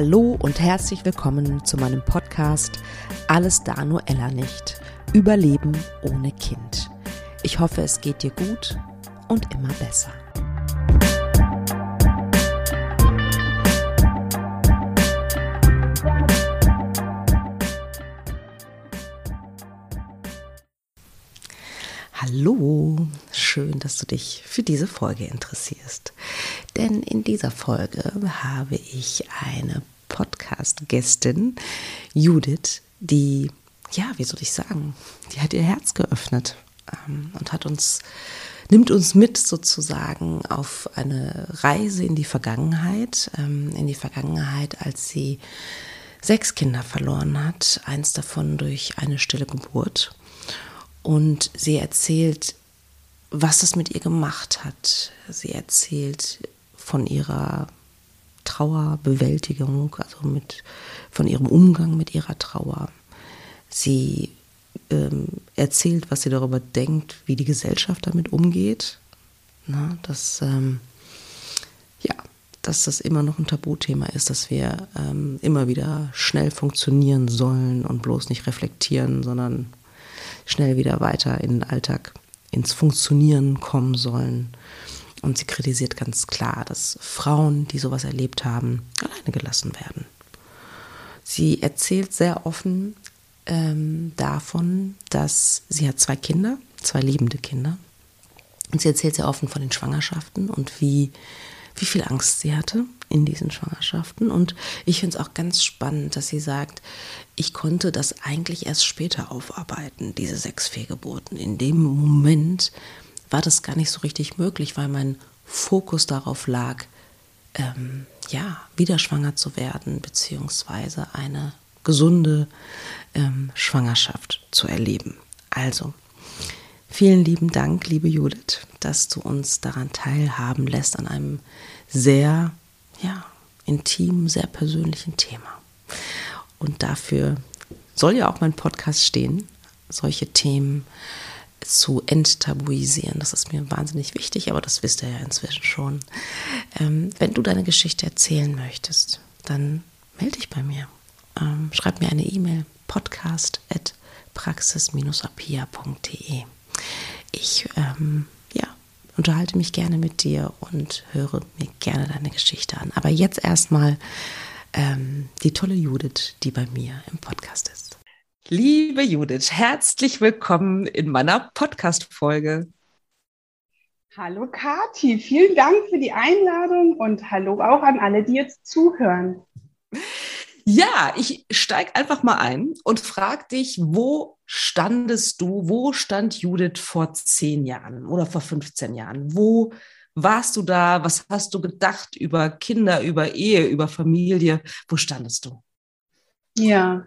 Hallo und herzlich willkommen zu meinem Podcast Alles da nur Ella nicht. Überleben ohne Kind. Ich hoffe, es geht dir gut und immer besser. Hallo, schön, dass du dich für diese Folge interessierst. Denn in dieser Folge habe ich eine Podcast-Gästin, Judith, die, ja, wie soll ich sagen, die hat ihr Herz geöffnet ähm, und hat uns, nimmt uns mit sozusagen auf eine Reise in die Vergangenheit, ähm, in die Vergangenheit, als sie sechs Kinder verloren hat, eins davon durch eine stille Geburt und sie erzählt, was das mit ihr gemacht hat. Sie erzählt von ihrer Trauerbewältigung, also mit, von ihrem Umgang mit ihrer Trauer. Sie ähm, erzählt, was sie darüber denkt, wie die Gesellschaft damit umgeht. Na, dass, ähm, ja, dass das immer noch ein Tabuthema ist, dass wir ähm, immer wieder schnell funktionieren sollen und bloß nicht reflektieren, sondern schnell wieder weiter in den Alltag, ins Funktionieren kommen sollen. Und sie kritisiert ganz klar, dass Frauen, die sowas erlebt haben, alleine gelassen werden. Sie erzählt sehr offen ähm, davon, dass sie hat zwei Kinder, zwei liebende Kinder. Und sie erzählt sehr offen von den Schwangerschaften und wie, wie viel Angst sie hatte in diesen Schwangerschaften. Und ich finde es auch ganz spannend, dass sie sagt, ich konnte das eigentlich erst später aufarbeiten, diese sechs Fehlgeburten. In dem Moment war das gar nicht so richtig möglich, weil mein Fokus darauf lag, ähm, ja, wieder schwanger zu werden, beziehungsweise eine gesunde ähm, Schwangerschaft zu erleben. Also, vielen lieben Dank, liebe Judith, dass du uns daran teilhaben lässt an einem sehr ja, intimen, sehr persönlichen Thema. Und dafür soll ja auch mein Podcast stehen, solche Themen zu enttabuisieren. Das ist mir wahnsinnig wichtig, aber das wisst ihr ja inzwischen schon. Ähm, wenn du deine Geschichte erzählen möchtest, dann melde dich bei mir. Ähm, schreib mir eine E-Mail, podcast at praxis-apia.de. Ich ähm, unterhalte mich gerne mit dir und höre mir gerne deine Geschichte an. Aber jetzt erstmal ähm, die tolle Judith, die bei mir im Podcast ist. Liebe Judith, herzlich willkommen in meiner Podcast-Folge. Hallo Kati, vielen Dank für die Einladung und hallo auch an alle, die jetzt zuhören. Ja, ich steige einfach mal ein und frage dich, wo standest du, wo stand Judith vor zehn Jahren oder vor 15 Jahren? Wo warst du da? Was hast du gedacht über Kinder, über Ehe, über Familie? Wo standest du? Ja,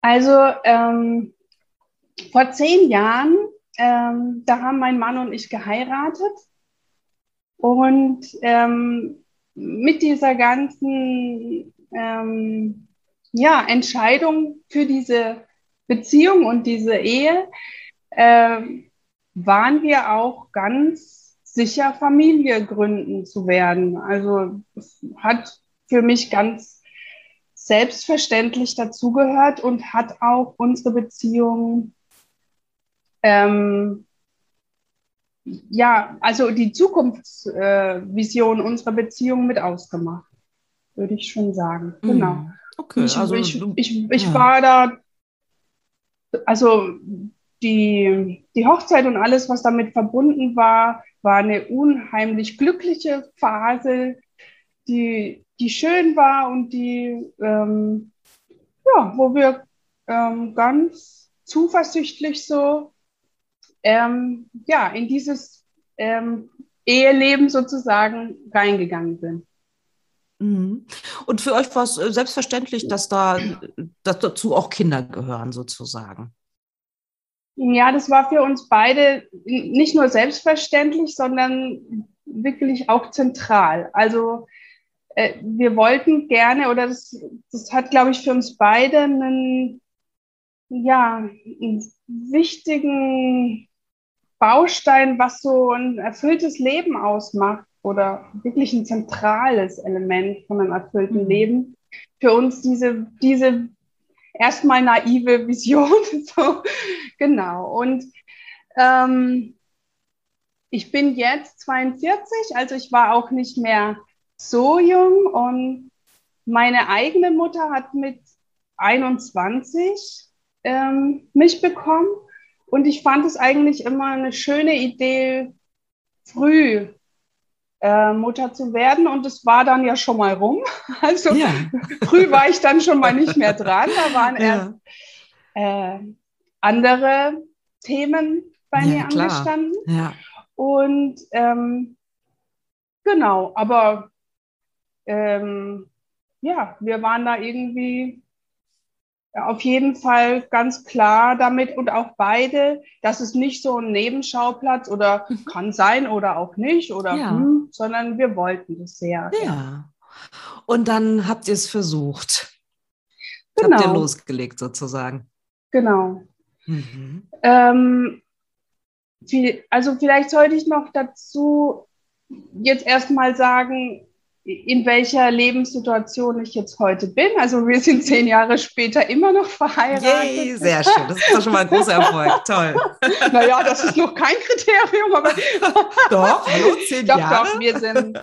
also ähm, vor zehn Jahren, ähm, da haben mein Mann und ich geheiratet. Und ähm, mit dieser ganzen ähm, ja, Entscheidung für diese Beziehung und diese Ehe äh, waren wir auch ganz sicher, Familie gründen zu werden. Also es hat für mich ganz selbstverständlich dazugehört und hat auch unsere Beziehung ähm, ja, also die Zukunftsvision äh, unserer Beziehung mit ausgemacht würde ich schon sagen. Mhm. Genau. Okay, ich, also ich, ich, ich ja. war da, also die, die Hochzeit und alles, was damit verbunden war, war eine unheimlich glückliche Phase, die, die schön war und die, ähm, ja, wo wir ähm, ganz zuversichtlich so ähm, ja, in dieses ähm, Eheleben sozusagen reingegangen sind. Mhm. Und für euch war es äh, selbstverständlich, dass da dass dazu auch Kinder gehören, sozusagen. Ja, das war für uns beide nicht nur selbstverständlich, sondern wirklich auch zentral. Also äh, wir wollten gerne, oder das, das hat, glaube ich, für uns beide einen, ja, einen wichtigen Baustein, was so ein erfülltes Leben ausmacht oder wirklich ein zentrales Element von einem erfüllten mhm. Leben. Für uns diese, diese erstmal naive Vision. so, genau. Und ähm, ich bin jetzt 42, also ich war auch nicht mehr so jung und meine eigene Mutter hat mit 21 ähm, mich bekommen und ich fand es eigentlich immer eine schöne Idee, früh äh, Mutter zu werden und es war dann ja schon mal rum. Also ja. früh war ich dann schon mal nicht mehr dran, da waren ja. erst äh, andere Themen bei ja, mir klar. angestanden. Ja. Und ähm, genau, aber ähm, ja, wir waren da irgendwie auf jeden Fall ganz klar damit und auch beide, dass es nicht so ein Nebenschauplatz oder mhm. kann sein oder auch nicht oder ja. hm, sondern wir wollten das sehr. Ja. Und dann habt ihr es versucht. Genau. Habt ihr genau. losgelegt sozusagen. Genau. Mhm. Ähm, also vielleicht sollte ich noch dazu jetzt erstmal sagen, in welcher Lebenssituation ich jetzt heute bin. Also wir sind zehn Jahre später immer noch verheiratet. Yay, sehr schön. Das ist doch schon mal ein großer Erfolg. Toll. Naja, das ist noch kein Kriterium, aber doch, hallo, zehn doch, Jahre. Doch, wir sind.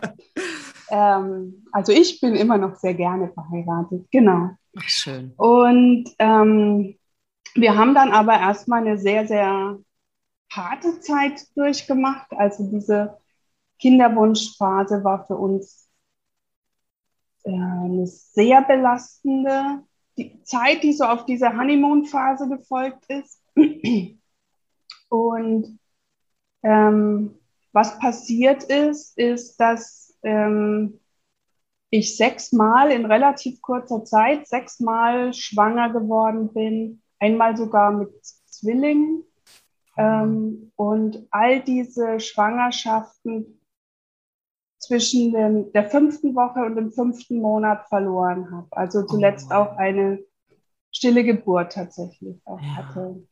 Ähm, also ich bin immer noch sehr gerne verheiratet. Genau. Ach, schön. Und ähm, wir haben dann aber erstmal eine sehr, sehr harte Zeit durchgemacht. Also diese Kinderwunschphase war für uns eine sehr belastende die Zeit, die so auf diese Honeymoon-Phase gefolgt ist. Und ähm, was passiert ist, ist, dass ähm, ich sechsmal in relativ kurzer Zeit, sechsmal schwanger geworden bin, einmal sogar mit Zwillingen. Ähm, und all diese Schwangerschaften zwischen dem, der fünften Woche und dem fünften Monat verloren habe. Also zuletzt oh. auch eine stille Geburt tatsächlich auch ja. hatte.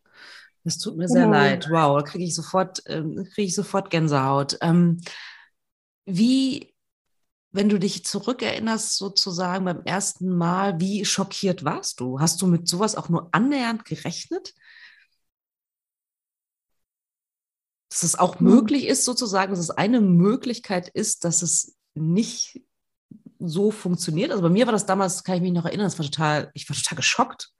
Das tut mir sehr genau. leid. Wow, da kriege ich sofort, ähm, kriege ich sofort Gänsehaut. Ähm, wie, wenn du dich zurückerinnerst, sozusagen beim ersten Mal, wie schockiert warst du? Hast du mit sowas auch nur annähernd gerechnet? Dass es auch mhm. möglich ist, sozusagen, dass es eine Möglichkeit ist, dass es nicht so funktioniert. Also bei mir war das damals, kann ich mich noch erinnern, das war total, ich war total geschockt.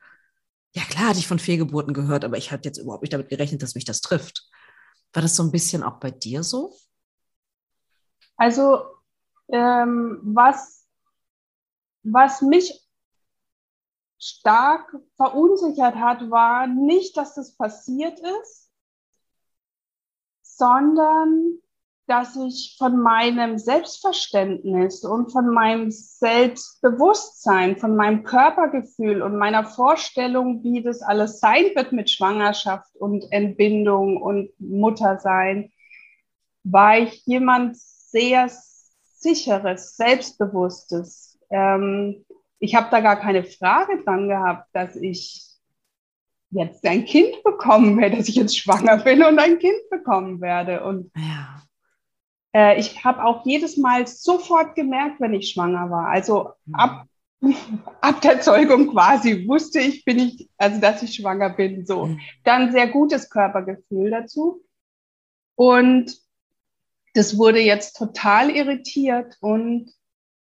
Ja, klar hatte ich von Fehlgeburten gehört, aber ich hatte jetzt überhaupt nicht damit gerechnet, dass mich das trifft. War das so ein bisschen auch bei dir so? Also, ähm, was, was mich stark verunsichert hat, war nicht, dass das passiert ist, sondern dass ich von meinem Selbstverständnis und von meinem Selbstbewusstsein, von meinem Körpergefühl und meiner Vorstellung, wie das alles sein wird mit Schwangerschaft und Entbindung und Muttersein, war ich jemand sehr sicheres, selbstbewusstes. Ähm, ich habe da gar keine Frage dran gehabt, dass ich jetzt ein Kind bekommen werde, dass ich jetzt schwanger bin und ein Kind bekommen werde. Und ja. äh, ich habe auch jedes Mal sofort gemerkt, wenn ich schwanger war. Also mhm. ab, ab der Zeugung quasi wusste ich, bin ich, also dass ich schwanger bin. So. Mhm. Dann sehr gutes Körpergefühl dazu. Und das wurde jetzt total irritiert. Und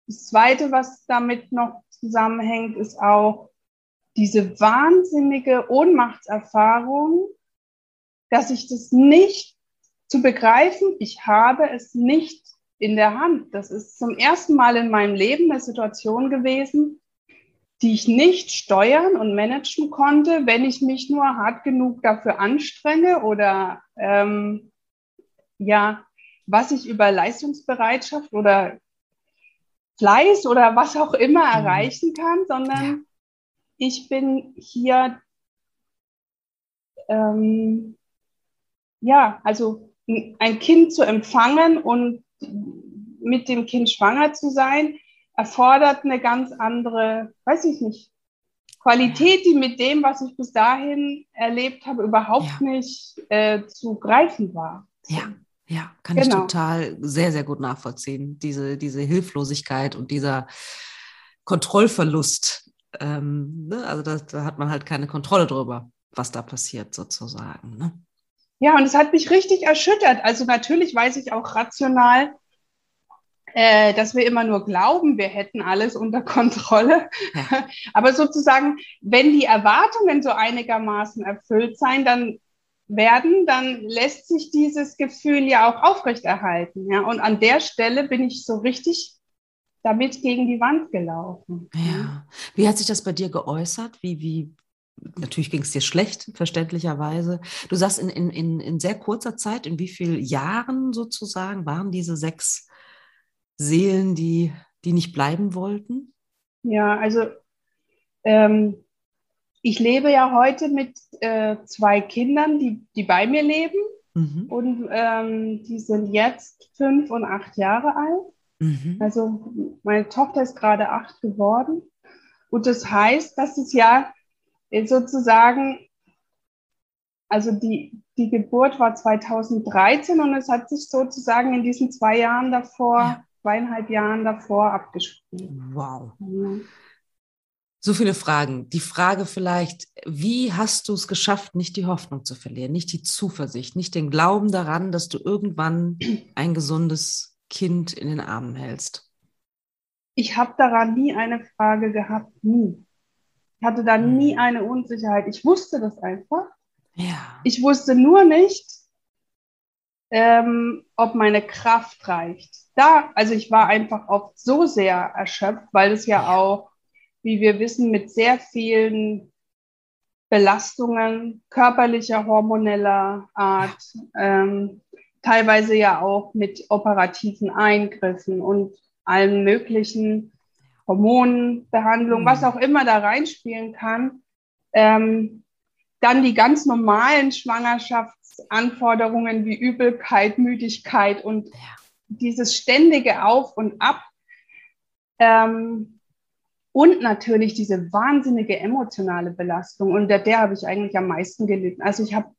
das Zweite, was damit noch zusammenhängt, ist auch, diese wahnsinnige Ohnmachtserfahrung, dass ich das nicht zu begreifen, ich habe es nicht in der Hand. Das ist zum ersten Mal in meinem Leben eine Situation gewesen, die ich nicht steuern und managen konnte, wenn ich mich nur hart genug dafür anstrenge oder ähm, ja, was ich über Leistungsbereitschaft oder Fleiß oder was auch immer mhm. erreichen kann, sondern ich bin hier, ähm, ja, also ein Kind zu empfangen und mit dem Kind schwanger zu sein, erfordert eine ganz andere, weiß ich nicht, Qualität, die mit dem, was ich bis dahin erlebt habe, überhaupt ja. nicht äh, zu greifen war. Ja, Ja, kann genau. ich total sehr, sehr gut nachvollziehen. Diese, diese Hilflosigkeit und dieser Kontrollverlust. Ähm, ne? Also da, da, hat man halt keine Kontrolle drüber, was da passiert sozusagen. Ne? Ja, und es hat mich richtig erschüttert. Also natürlich weiß ich auch rational, äh, dass wir immer nur glauben, wir hätten alles unter Kontrolle. Ja. Aber sozusagen, wenn die Erwartungen so einigermaßen erfüllt sein, dann werden, dann lässt sich dieses Gefühl ja auch aufrechterhalten. Ja? Und an der Stelle bin ich so richtig damit gegen die Wand gelaufen. Ja. Wie hat sich das bei dir geäußert? Wie, wie, natürlich ging es dir schlecht, verständlicherweise. Du sagst, in, in, in, in sehr kurzer Zeit, in wie vielen Jahren sozusagen waren diese sechs Seelen, die, die nicht bleiben wollten? Ja, also ähm, ich lebe ja heute mit äh, zwei Kindern, die, die bei mir leben. Mhm. Und ähm, die sind jetzt fünf und acht Jahre alt. Mhm. Also meine Tochter ist gerade acht geworden. Und das heißt, dass es ja sozusagen, also die, die Geburt war 2013 und es hat sich sozusagen in diesen zwei Jahren davor, ja. zweieinhalb Jahren davor abgespielt. Wow. Ja. So viele Fragen. Die Frage vielleicht, wie hast du es geschafft, nicht die Hoffnung zu verlieren, nicht die Zuversicht, nicht den Glauben daran, dass du irgendwann ein gesundes Kind in den Armen hältst? Ich habe daran nie eine Frage gehabt, nie. Ich hatte da nie hm. eine Unsicherheit. Ich wusste das einfach. Ja. Ich wusste nur nicht, ähm, ob meine Kraft reicht. Da, also ich war einfach oft so sehr erschöpft, weil es ja auch wie wir wissen, mit sehr vielen Belastungen körperlicher, hormoneller Art, ähm, teilweise ja auch mit operativen Eingriffen und allen möglichen Hormonbehandlungen, mhm. was auch immer da reinspielen kann. Ähm, dann die ganz normalen Schwangerschaftsanforderungen wie Übelkeit, Müdigkeit und dieses ständige Auf und Ab. Ähm, und natürlich diese wahnsinnige emotionale Belastung. Und der, der habe ich eigentlich am meisten gelitten. Also ich habe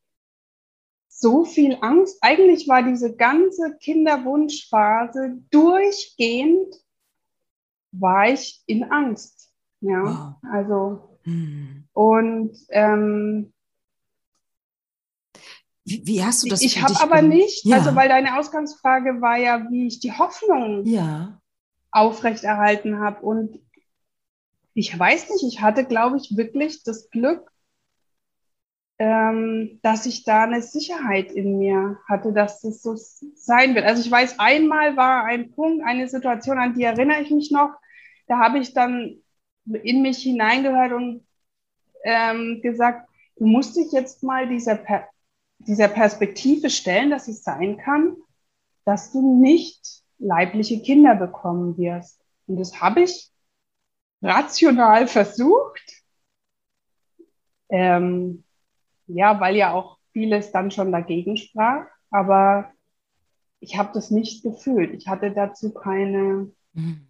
so viel Angst. Eigentlich war diese ganze Kinderwunschphase durchgehend, war ich in Angst. Ja, wow. also hm. und ähm, wie, wie, hast du das? Ich habe aber nicht, ja. also weil deine Ausgangsfrage war ja, wie ich die Hoffnung ja. aufrechterhalten habe. Und ich weiß nicht, ich hatte, glaube ich, wirklich das Glück, ähm, dass ich da eine Sicherheit in mir hatte, dass das so sein wird. Also ich weiß, einmal war ein Punkt, eine Situation, an die erinnere ich mich noch. Da habe ich dann in mich hineingehört und ähm, gesagt, du musst dich jetzt mal dieser, per dieser Perspektive stellen, dass es sein kann, dass du nicht leibliche Kinder bekommen wirst. Und das habe ich rational versucht. Ähm, ja, weil ja auch vieles dann schon dagegen sprach. Aber ich habe das nicht gefühlt. Ich hatte dazu keine mhm.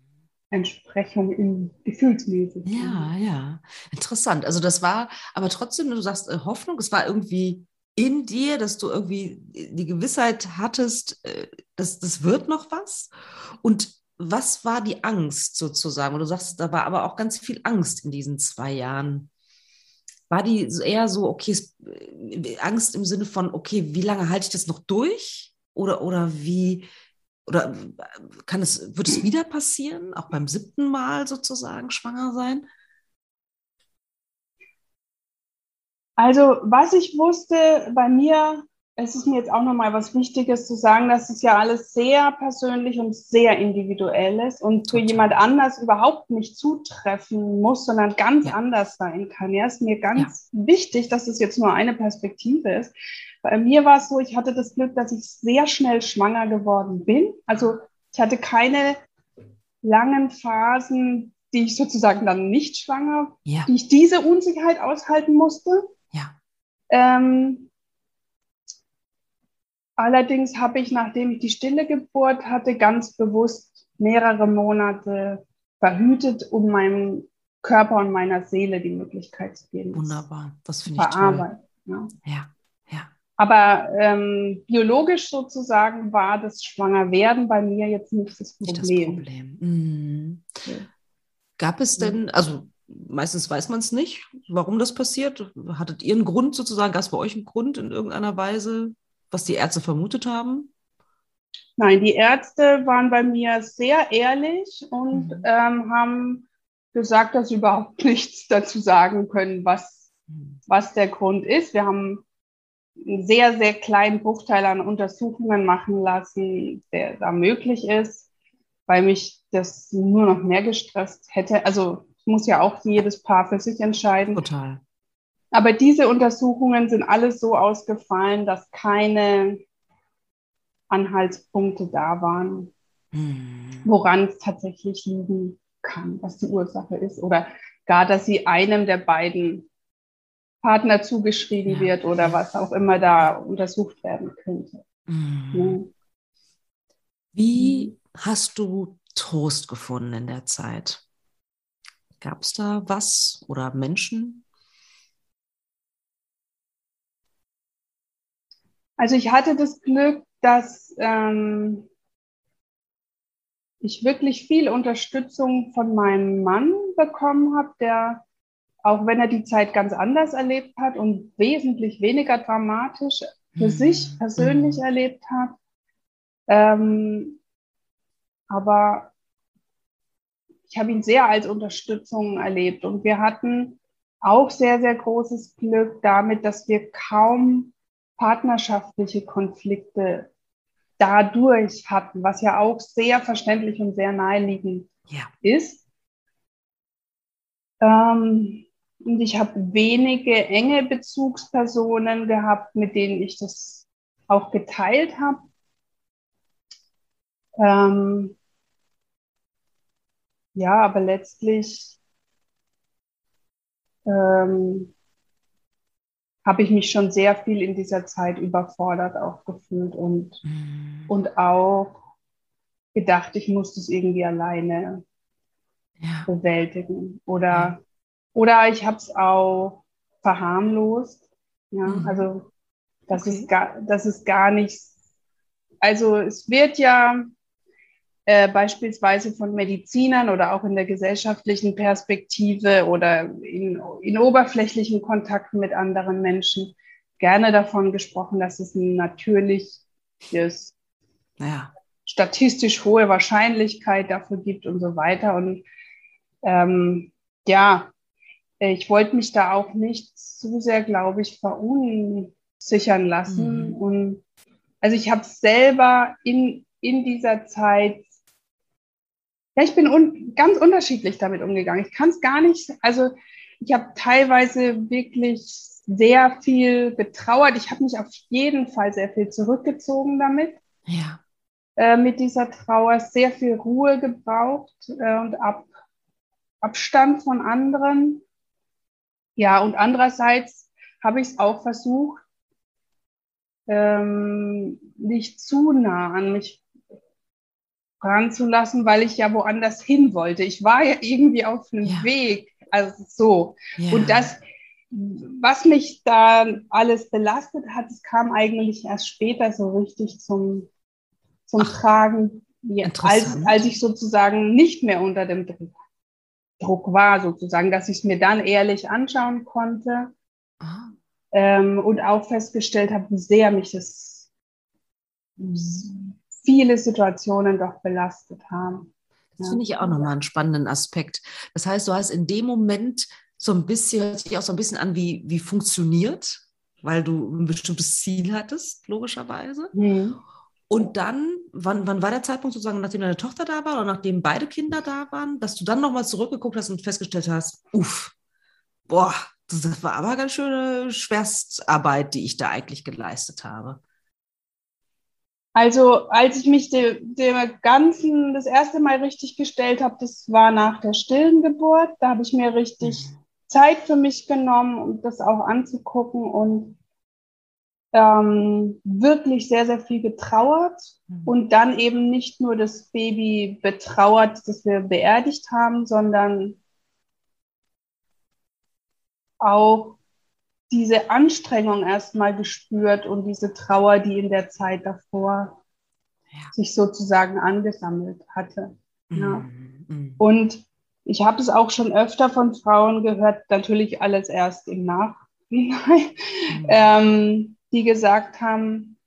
Entsprechung im Gefühlsmäßig. Ja, ja. Interessant. Also das war, aber trotzdem, du sagst äh, Hoffnung, es war irgendwie in dir, dass du irgendwie die Gewissheit hattest, äh, dass das wird noch was. Und was war die Angst sozusagen? Und du sagst, da war aber auch ganz viel Angst in diesen zwei Jahren. War die eher so, okay, äh, Angst im Sinne von, okay, wie lange halte ich das noch durch? Oder, oder wie, oder kann es, wird es wieder passieren, auch beim siebten Mal sozusagen schwanger sein? Also, was ich wusste, bei mir es ist mir jetzt auch nochmal was Wichtiges zu sagen, dass es ja alles sehr persönlich und sehr individuell ist und für jemand anders überhaupt nicht zutreffen muss, sondern ganz ja. anders sein kann. Ja, ist mir ganz ja. wichtig, dass es jetzt nur eine Perspektive ist. Bei mir war es so, ich hatte das Glück, dass ich sehr schnell schwanger geworden bin. Also ich hatte keine langen Phasen, die ich sozusagen dann nicht schwanger, ja. die ich diese Unsicherheit aushalten musste. Ja. Ähm, Allerdings habe ich, nachdem ich die stille Geburt hatte, ganz bewusst mehrere Monate verhütet, um meinem Körper und meiner Seele die Möglichkeit zu geben. Wunderbar, das finde ich toll. Ja. ja, ja. Aber ähm, biologisch sozusagen war das Schwangerwerden bei mir jetzt nicht das Problem. Nicht das Problem. Mhm. Gab es denn, also meistens weiß man es nicht, warum das passiert. Hattet ihr einen Grund sozusagen? Gab es bei euch einen Grund in irgendeiner Weise, was die Ärzte vermutet haben? Nein, die Ärzte waren bei mir sehr ehrlich und mhm. ähm, haben gesagt, dass sie überhaupt nichts dazu sagen können, was, mhm. was der Grund ist. Wir haben einen sehr, sehr kleinen Bruchteil an Untersuchungen machen lassen, der da möglich ist, weil mich das nur noch mehr gestresst hätte. Also muss ja auch jedes Paar für sich entscheiden. Total. Aber diese Untersuchungen sind alles so ausgefallen, dass keine Anhaltspunkte da waren, hm. woran es tatsächlich liegen kann, was die Ursache ist. Oder gar, dass sie einem der beiden Partner zugeschrieben ja. wird oder was auch immer da untersucht werden könnte. Hm. Ja. Wie hast du Trost gefunden in der Zeit? Gab es da was oder Menschen? Also ich hatte das Glück, dass ähm, ich wirklich viel Unterstützung von meinem Mann bekommen habe, der, auch wenn er die Zeit ganz anders erlebt hat und wesentlich weniger dramatisch für mhm. sich persönlich mhm. erlebt hat, ähm, aber ich habe ihn sehr als Unterstützung erlebt. Und wir hatten auch sehr, sehr großes Glück damit, dass wir kaum partnerschaftliche Konflikte dadurch hatten, was ja auch sehr verständlich und sehr naheliegend ja. ist. Ähm, und ich habe wenige enge Bezugspersonen gehabt, mit denen ich das auch geteilt habe. Ähm, ja, aber letztlich ähm, habe ich mich schon sehr viel in dieser Zeit überfordert auch gefühlt und, mhm. und auch gedacht, ich muss das irgendwie alleine ja. bewältigen. Oder, ja. oder ich habe es auch verharmlost. Ja, mhm. also das okay. ist gar, das ist gar nichts. Also es wird ja äh, beispielsweise von Medizinern oder auch in der gesellschaftlichen Perspektive oder in, in oberflächlichen Kontakten mit anderen Menschen gerne davon gesprochen, dass es ein natürliches, ja. statistisch hohe Wahrscheinlichkeit dafür gibt und so weiter. Und ähm, ja, ich wollte mich da auch nicht zu sehr, glaube ich, verunsichern lassen. Mhm. Und also ich habe selber in, in dieser Zeit ja, ich bin un ganz unterschiedlich damit umgegangen. Ich kann es gar nicht, also ich habe teilweise wirklich sehr viel betrauert. Ich habe mich auf jeden Fall sehr viel zurückgezogen damit. Ja. Äh, mit dieser Trauer sehr viel Ruhe gebraucht äh, und Ab Abstand von anderen. Ja, und andererseits habe ich es auch versucht, ähm, nicht zu nah an mich ranzulassen, weil ich ja woanders hin wollte. Ich war ja irgendwie auf einem ja. Weg. Also so. Ja. Und das, was mich da alles belastet hat, es kam eigentlich erst später so richtig zum, zum Ach, Tragen, als, als ich sozusagen nicht mehr unter dem Druck, Druck war, sozusagen, dass ich es mir dann ehrlich anschauen konnte ah. ähm, und auch festgestellt habe, wie sehr mich das viele Situationen doch belastet haben. Das finde ich auch nochmal einen spannenden Aspekt. Das heißt, du hast in dem Moment so ein bisschen, hört sich auch so ein bisschen an, wie, wie funktioniert, weil du ein bestimmtes Ziel hattest, logischerweise. Mhm. Und dann, wann, wann war der Zeitpunkt sozusagen, nachdem deine Tochter da war oder nachdem beide Kinder da waren, dass du dann nochmal zurückgeguckt hast und festgestellt hast, uff, boah, das war aber ganz schöne Schwerstarbeit, die ich da eigentlich geleistet habe. Also als ich mich dem, dem Ganzen das erste Mal richtig gestellt habe, das war nach der stillen Geburt. Da habe ich mir richtig mhm. Zeit für mich genommen, um das auch anzugucken und ähm, wirklich sehr, sehr viel getrauert mhm. und dann eben nicht nur das Baby betrauert, das wir beerdigt haben, sondern auch diese Anstrengung erstmal gespürt und diese Trauer, die in der Zeit davor ja. sich sozusagen angesammelt hatte. Ja. Mhm. Und ich habe es auch schon öfter von Frauen gehört, natürlich alles erst im Nachhinein, mhm. ähm, die gesagt haben,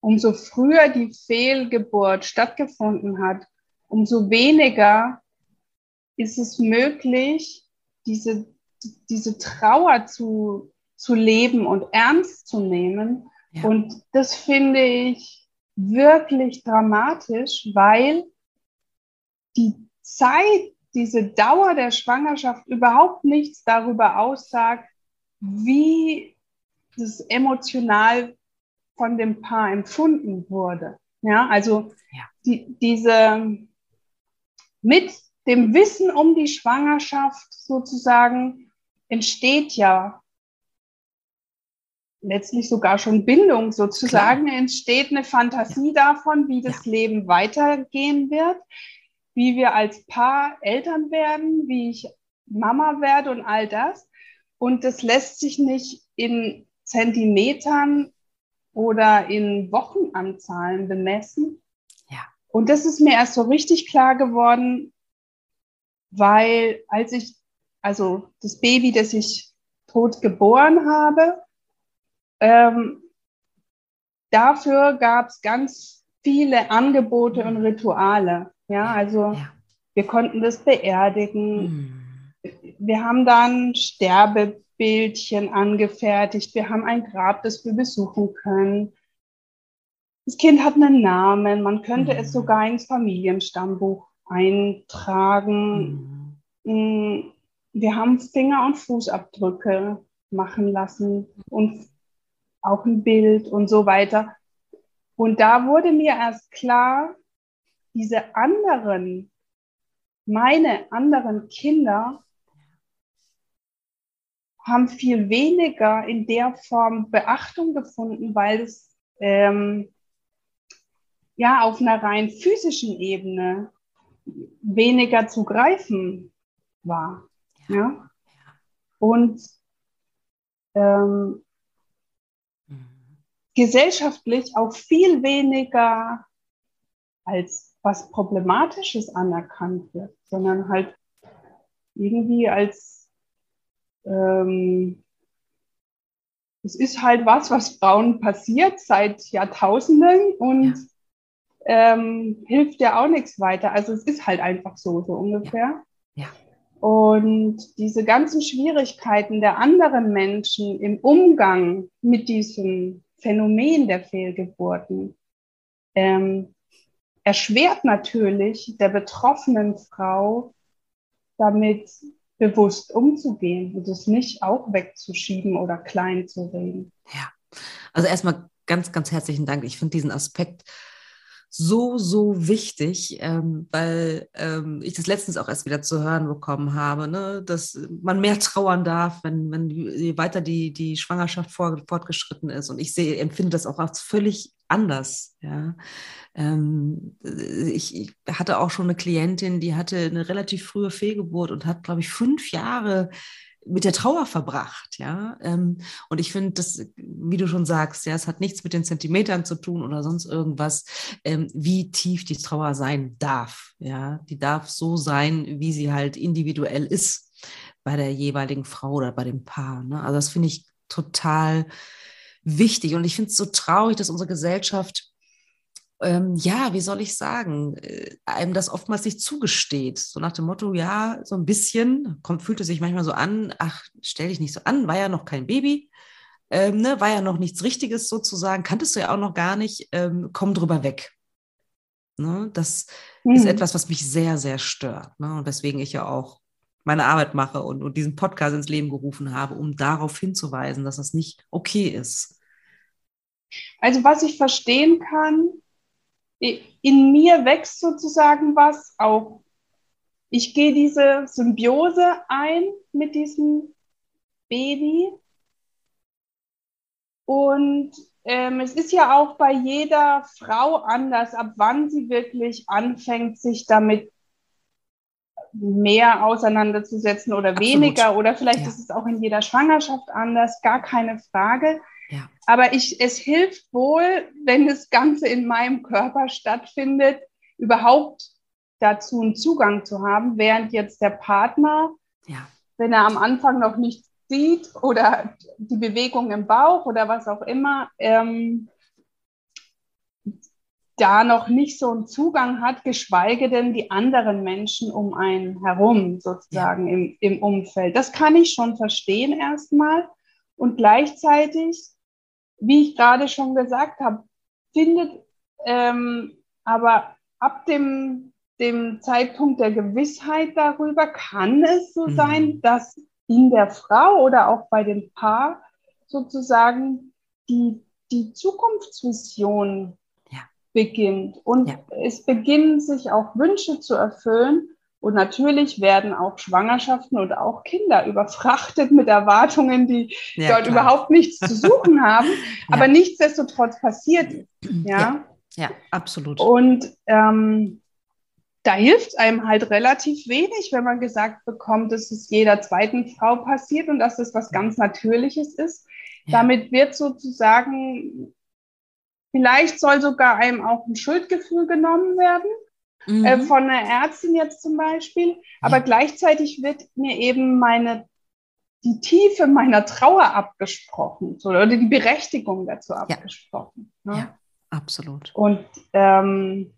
umso früher die Fehlgeburt stattgefunden hat, umso weniger ist es möglich, diese, diese Trauer zu, zu leben und ernst zu nehmen. Ja. Und das finde ich wirklich dramatisch, weil die Zeit, diese Dauer der Schwangerschaft überhaupt nichts darüber aussagt, wie das emotional von dem Paar empfunden wurde. Ja, also ja. Die, diese mit dem Wissen um die Schwangerschaft sozusagen entsteht ja letztlich sogar schon Bindung sozusagen, Klar. entsteht eine Fantasie ja. davon, wie das ja. Leben weitergehen wird, wie wir als Paar Eltern werden, wie ich Mama werde und all das. Und das lässt sich nicht in Zentimetern oder in Wochenanzahlen bemessen. Ja. Und das ist mir erst so richtig klar geworden, weil als ich, also das Baby, das ich tot geboren habe, ähm, dafür gab es ganz viele Angebote und Rituale. Ja, also ja. wir konnten das beerdigen. Mhm. Wir haben dann Sterbebildchen angefertigt. Wir haben ein Grab, das wir besuchen können. Das Kind hat einen Namen. Man könnte mhm. es sogar ins Familienstammbuch eintragen. Mhm. Wir haben Finger- und Fußabdrücke machen lassen und auch ein Bild und so weiter. Und da wurde mir erst klar, diese anderen, meine anderen Kinder haben viel weniger in der Form Beachtung gefunden, weil es ähm, ja auf einer rein physischen Ebene weniger zu greifen war. Ja. ja? Und ähm, mhm. gesellschaftlich auch viel weniger als was Problematisches anerkannt wird, sondern halt irgendwie als ähm, es ist halt was, was Frauen passiert seit Jahrtausenden und ja ähm, hilft ja auch nichts weiter. Also es ist halt einfach so, so ungefähr. Ja. ja. Und diese ganzen Schwierigkeiten der anderen Menschen im Umgang mit diesem Phänomen der Fehlgeburten ähm, erschwert natürlich der betroffenen Frau damit bewusst umzugehen und es nicht auch wegzuschieben oder klein zu reden. Ja, also erstmal ganz, ganz herzlichen Dank. Ich finde diesen Aspekt so, so wichtig, ähm, weil ähm, ich das letztens auch erst wieder zu hören bekommen habe, ne, dass man mehr trauern darf, wenn, wenn je weiter die, die Schwangerschaft vor, fortgeschritten ist. Und ich sehe, empfinde das auch als völlig anders. Ja. Ähm, ich, ich, hatte auch schon eine Klientin, die hatte eine relativ frühe Fehlgeburt und hat, glaube ich, fünf Jahre mit der Trauer verbracht, ja. Ähm, und ich finde, das, wie du schon sagst, ja, es hat nichts mit den Zentimetern zu tun oder sonst irgendwas, ähm, wie tief die Trauer sein darf, ja. Die darf so sein, wie sie halt individuell ist bei der jeweiligen Frau oder bei dem Paar. Ne? Also das finde ich total wichtig. Und ich finde es so traurig, dass unsere Gesellschaft ähm, ja, wie soll ich sagen, äh, einem das oftmals nicht zugesteht. So nach dem Motto, ja, so ein bisschen, kommt, fühlt es sich manchmal so an, ach, stell dich nicht so an, war ja noch kein Baby, ähm, ne, war ja noch nichts Richtiges sozusagen, kanntest du ja auch noch gar nicht, ähm, komm drüber weg. Ne, das mhm. ist etwas, was mich sehr, sehr stört. Ne, und weswegen ich ja auch meine Arbeit mache und, und diesen Podcast ins Leben gerufen habe, um darauf hinzuweisen, dass das nicht okay ist. Also was ich verstehen kann, in mir wächst sozusagen was auch. Ich gehe diese Symbiose ein mit diesem Baby. Und ähm, es ist ja auch bei jeder Frau anders, ab wann sie wirklich anfängt, sich damit mehr auseinanderzusetzen oder Absolut. weniger oder vielleicht ja. ist es auch in jeder Schwangerschaft anders, gar keine Frage. Ja. Aber ich, es hilft wohl, wenn das Ganze in meinem Körper stattfindet, überhaupt dazu einen Zugang zu haben, während jetzt der Partner, ja. wenn er am Anfang noch nichts sieht oder die Bewegung im Bauch oder was auch immer, ähm, da noch nicht so einen Zugang hat, geschweige denn die anderen Menschen um einen herum sozusagen ja. im, im Umfeld. Das kann ich schon verstehen erstmal. Und gleichzeitig, wie ich gerade schon gesagt habe, findet ähm, aber ab dem, dem Zeitpunkt der Gewissheit darüber, kann es so mhm. sein, dass in der Frau oder auch bei dem Paar sozusagen die, die Zukunftsvision beginnt. Und ja. es beginnen sich auch Wünsche zu erfüllen. Und natürlich werden auch Schwangerschaften und auch Kinder überfrachtet mit Erwartungen, die ja, dort klar. überhaupt nichts zu suchen haben. ja. Aber nichtsdestotrotz passiert. Ja, ja, absolut. Und ähm, da hilft einem halt relativ wenig, wenn man gesagt bekommt, dass es jeder zweiten Frau passiert und dass es was ganz Natürliches ist. Damit wird sozusagen Vielleicht soll sogar einem auch ein Schuldgefühl genommen werden, mhm. äh, von einer Ärztin jetzt zum Beispiel. Aber ja. gleichzeitig wird mir eben meine, die Tiefe meiner Trauer abgesprochen oder die Berechtigung dazu abgesprochen. Ja, ne? ja absolut. Und ähm,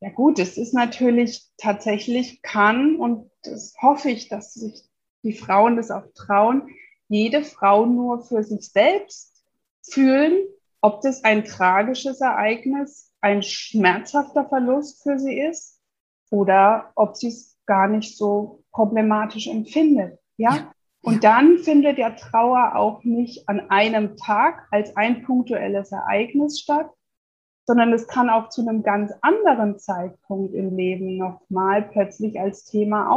ja gut, es ist natürlich tatsächlich kann und das hoffe ich, dass sich die Frauen das auch trauen, jede Frau nur für sich selbst fühlen ob das ein tragisches Ereignis, ein schmerzhafter Verlust für sie ist oder ob sie es gar nicht so problematisch empfindet. Ja? ja. Und dann findet ja Trauer auch nicht an einem Tag als ein punktuelles Ereignis statt, sondern es kann auch zu einem ganz anderen Zeitpunkt im Leben nochmal plötzlich als Thema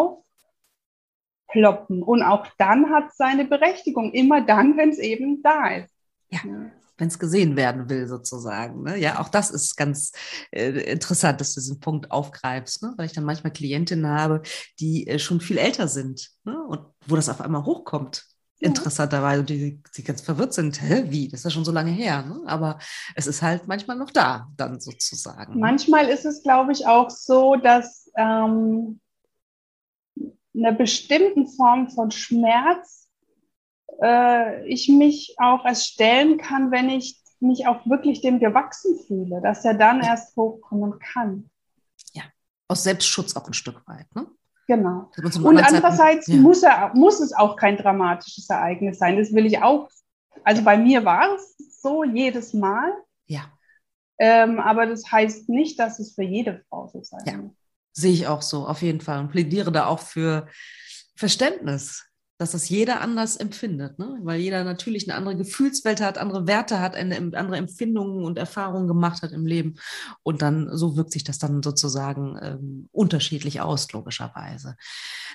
aufploppen. Und auch dann hat es seine Berechtigung, immer dann, wenn es eben da ist. Ja. ja wenn es gesehen werden will, sozusagen. Ne? Ja, auch das ist ganz äh, interessant, dass du diesen Punkt aufgreifst, ne? weil ich dann manchmal Klientinnen habe, die äh, schon viel älter sind ne? und wo das auf einmal hochkommt. Ja. Interessanterweise, die, die ganz verwirrt sind, hä, wie, das ist ja schon so lange her, ne? aber es ist halt manchmal noch da, dann sozusagen. Ne? Manchmal ist es, glaube ich, auch so, dass ähm, eine bestimmte Form von Schmerz äh, ich mich auch erst stellen kann, wenn ich mich auch wirklich dem gewachsen fühle, dass er dann erst hochkommen kann. Ja, aus Selbstschutz auch ein Stück weit, ne? Genau. Und andererseits ja. muss, er, muss es auch kein dramatisches Ereignis sein. Das will ich auch. Also bei mir war es so jedes Mal. Ja. Ähm, aber das heißt nicht, dass es für jede Frau so sein ja. Sehe ich auch so, auf jeden Fall. Und plädiere da auch für Verständnis dass das jeder anders empfindet, ne? weil jeder natürlich eine andere Gefühlswelt hat, andere Werte hat, eine, andere Empfindungen und Erfahrungen gemacht hat im Leben. Und dann so wirkt sich das dann sozusagen ähm, unterschiedlich aus, logischerweise.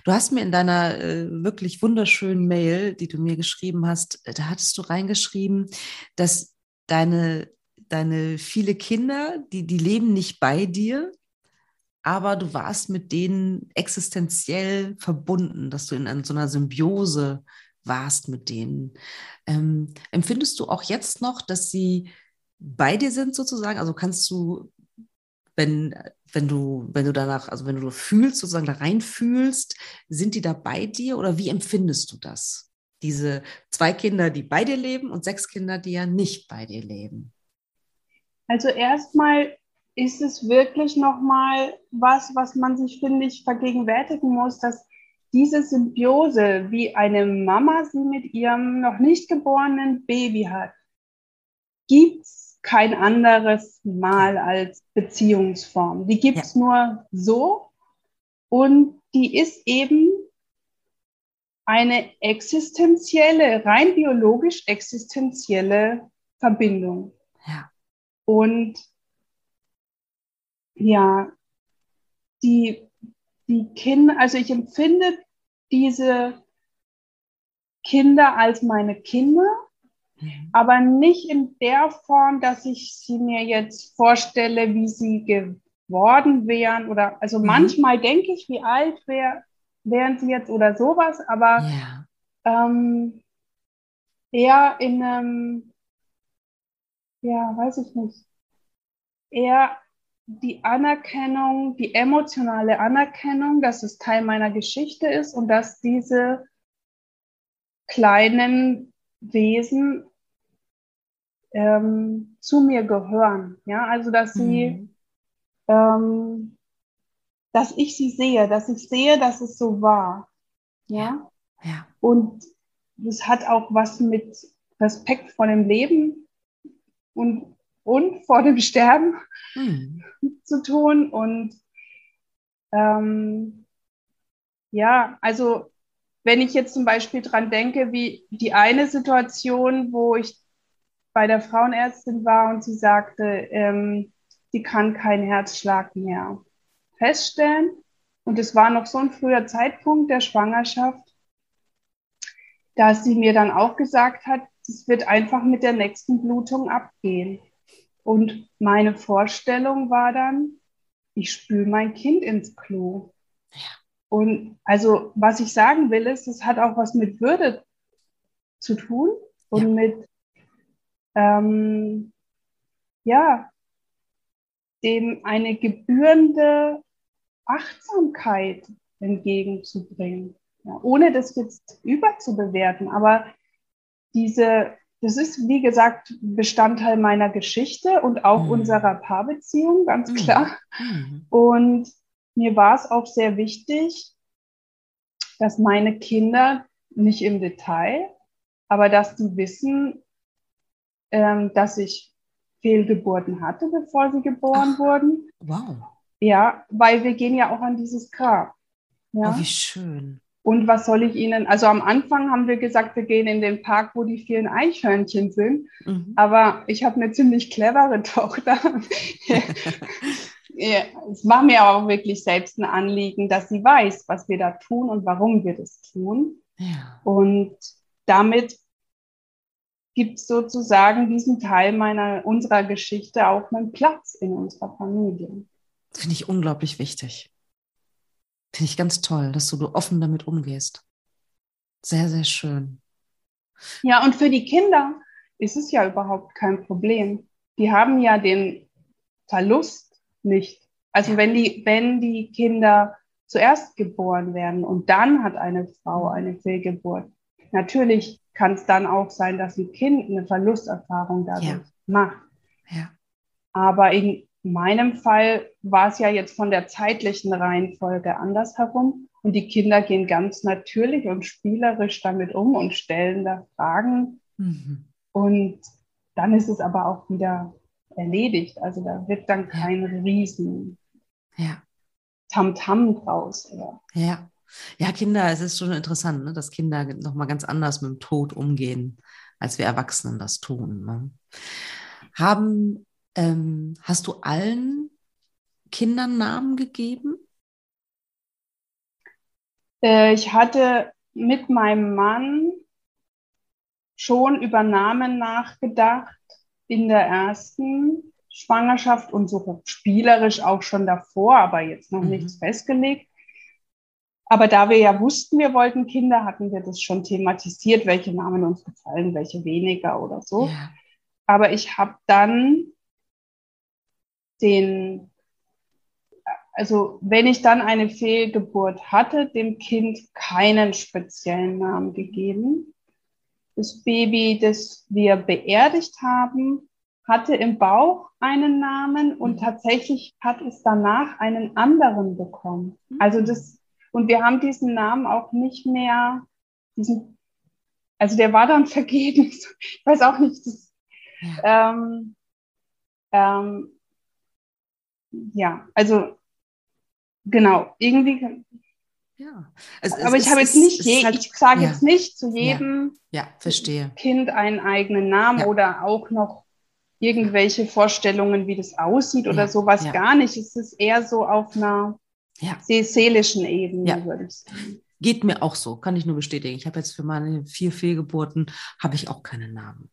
Du hast mir in deiner äh, wirklich wunderschönen Mail, die du mir geschrieben hast, äh, da hattest du reingeschrieben, dass deine, deine viele Kinder, die, die leben nicht bei dir, aber du warst mit denen existenziell verbunden, dass du in so einer Symbiose warst mit denen. Ähm, empfindest du auch jetzt noch, dass sie bei dir sind sozusagen? Also kannst du, wenn, wenn du, wenn du danach, also wenn du fühlst, sozusagen da reinfühlst, sind die da bei dir oder wie empfindest du das? Diese zwei Kinder, die bei dir leben und sechs Kinder, die ja nicht bei dir leben. Also erstmal ist es wirklich nochmal was, was man sich, finde ich, vergegenwärtigen muss, dass diese Symbiose, wie eine Mama sie mit ihrem noch nicht geborenen Baby hat, gibt es kein anderes Mal als Beziehungsform. Die gibt es ja. nur so und die ist eben eine existenzielle, rein biologisch existenzielle Verbindung. Ja. Und ja, die, die Kinder, also ich empfinde diese Kinder als meine Kinder, mhm. aber nicht in der Form, dass ich sie mir jetzt vorstelle, wie sie geworden wären oder also mhm. manchmal denke ich, wie alt wär, wären sie jetzt oder sowas, aber ja. ähm, eher in einem, ja, weiß ich nicht, eher die Anerkennung, die emotionale Anerkennung, dass es Teil meiner Geschichte ist und dass diese kleinen Wesen ähm, zu mir gehören. Ja, also dass sie, mhm. ähm, dass ich sie sehe, dass ich sehe, dass es so war. Ja. ja. Und das hat auch was mit Respekt vor dem Leben und, und vor dem Sterben mhm. zu tun. Und ähm, ja, also wenn ich jetzt zum Beispiel dran denke, wie die eine Situation, wo ich bei der Frauenärztin war und sie sagte, ähm, sie kann keinen Herzschlag mehr feststellen. Und es war noch so ein früher Zeitpunkt der Schwangerschaft, dass sie mir dann auch gesagt hat, es wird einfach mit der nächsten Blutung abgehen. Und meine Vorstellung war dann, ich spüle mein Kind ins Klo. Ja. Und also, was ich sagen will, ist, es hat auch was mit Würde zu tun und ja. mit ähm, ja, dem eine gebührende Achtsamkeit entgegenzubringen. Ja, ohne das jetzt überzubewerten, aber diese, das ist wie gesagt Bestandteil meiner Geschichte und auch mhm. unserer Paarbeziehung, ganz mhm. klar. Mhm. Und mir war es auch sehr wichtig, dass meine Kinder nicht im Detail, aber dass die wissen, ähm, dass ich Fehlgeburten hatte, bevor sie geboren Ach, wurden. Wow. Ja, weil wir gehen ja auch an dieses Grab. Ja? Oh, wie schön. Und was soll ich Ihnen, also am Anfang haben wir gesagt, wir gehen in den Park, wo die vielen Eichhörnchen sind. Mhm. Aber ich habe eine ziemlich clevere Tochter. ja, es war mir auch wirklich selbst ein Anliegen, dass sie weiß, was wir da tun und warum wir das tun. Ja. Und damit gibt sozusagen diesen Teil meiner, unserer Geschichte auch einen Platz in unserer Familie. Finde ich unglaublich wichtig. Finde ich ganz toll, dass du offen damit umgehst. Sehr, sehr schön. Ja, und für die Kinder ist es ja überhaupt kein Problem. Die haben ja den Verlust nicht. Also wenn die, wenn die Kinder zuerst geboren werden und dann hat eine Frau eine Fehlgeburt, natürlich kann es dann auch sein, dass ein Kind eine Verlusterfahrung dadurch ja. macht. Ja. Aber in meinem Fall war es ja jetzt von der zeitlichen Reihenfolge andersherum. Und die Kinder gehen ganz natürlich und spielerisch damit um und stellen da Fragen. Mhm. Und dann ist es aber auch wieder erledigt. Also da wird dann kein Riesen ja. Tamtam draus. Oder? Ja. Ja, Kinder, es ist schon interessant, ne, dass Kinder nochmal ganz anders mit dem Tod umgehen, als wir Erwachsenen das tun. Ne? Haben, ähm, hast du allen Kindern Namen gegeben? Äh, ich hatte mit meinem Mann schon über Namen nachgedacht in der ersten Schwangerschaft und so spielerisch auch schon davor, aber jetzt noch mhm. nichts festgelegt. Aber da wir ja wussten, wir wollten Kinder, hatten wir das schon thematisiert, welche Namen uns gefallen, welche weniger oder so. Ja. Aber ich habe dann den, also wenn ich dann eine Fehlgeburt hatte, dem Kind keinen speziellen Namen gegeben. Das Baby, das wir beerdigt haben, hatte im Bauch einen Namen und mhm. tatsächlich hat es danach einen anderen bekommen. Also das und wir haben diesen Namen auch nicht mehr, diesen, also der war dann vergeben. Ich weiß auch nicht, das, ja. Ähm, ähm, ja, also genau, irgendwie. Ja. Es, aber ich habe jetzt nicht, je, halt, ich sage ja. jetzt nicht zu jedem ja. verstehe. Kind einen eigenen Namen oder auch noch irgendwelche Vorstellungen, wie das aussieht oder sowas gar nicht. Es ist eher so auf einer ja. seelischen Ebene, ja. würde ich sagen. Geht mir auch so, kann ich nur bestätigen. Ich habe jetzt für meine vier Fehlgeburten, habe ich auch keine Namen.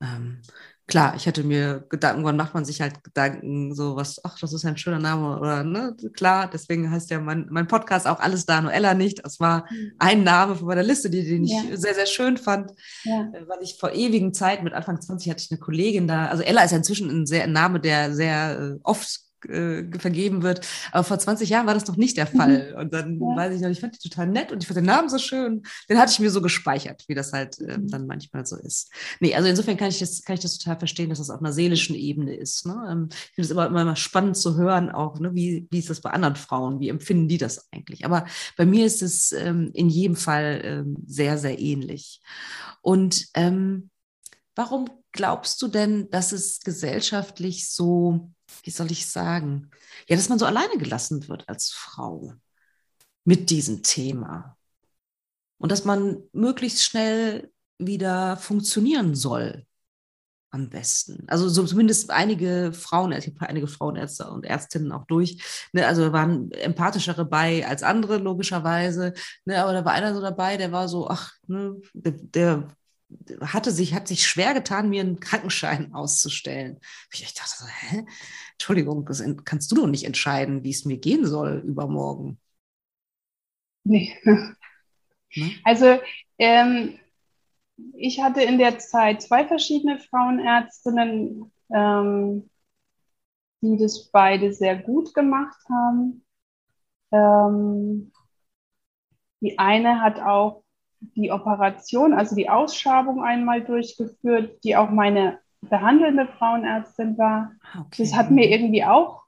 Ähm, klar, ich hatte mir Gedanken, irgendwann macht man sich halt Gedanken, so was, ach, das ist ein schöner Name oder, ne, klar, deswegen heißt ja mein, mein Podcast auch Alles da, Noella nicht. Das war mhm. ein Name von meiner Liste, die, den ich ja. sehr, sehr schön fand, ja. Äh, weil ich vor ewigen Zeit, mit Anfang 20 hatte ich eine Kollegin da, also Ella ist ja inzwischen ein, sehr, ein Name, der sehr äh, oft äh, vergeben wird. Aber vor 20 Jahren war das noch nicht der mhm. Fall. Und dann ja. weiß ich noch, ich fand die total nett und ich fand den Namen so schön. Den hatte ich mir so gespeichert, wie das halt äh, dann manchmal so ist. Nee, also insofern kann ich das, kann ich das total verstehen, dass das auf einer seelischen Ebene ist. Ne? Ähm, ich finde es immer, immer spannend zu hören, auch, ne? wie, wie ist das bei anderen Frauen? Wie empfinden die das eigentlich? Aber bei mir ist es ähm, in jedem Fall ähm, sehr, sehr ähnlich. Und ähm, warum glaubst du denn, dass es gesellschaftlich so wie soll ich sagen, ja, dass man so alleine gelassen wird als Frau mit diesem Thema. Und dass man möglichst schnell wieder funktionieren soll am besten. Also so zumindest einige Frauen, ich habe einige Frauenärzte und Ärztinnen auch durch, ne, also waren empathischere bei als andere, logischerweise. Ne, aber da war einer so dabei, der war so, ach, ne, der, der hatte sich, hat sich schwer getan, mir einen Krankenschein auszustellen. Ich dachte so, hä? Entschuldigung, das kannst du doch nicht entscheiden, wie es mir gehen soll übermorgen. Nee. Ne? Also ähm, ich hatte in der Zeit zwei verschiedene Frauenärztinnen, ähm, die das beide sehr gut gemacht haben. Ähm, die eine hat auch die Operation, also die Ausschabung einmal durchgeführt, die auch meine behandelnde Frauenärztin war. Ah, okay. Das hat mir irgendwie auch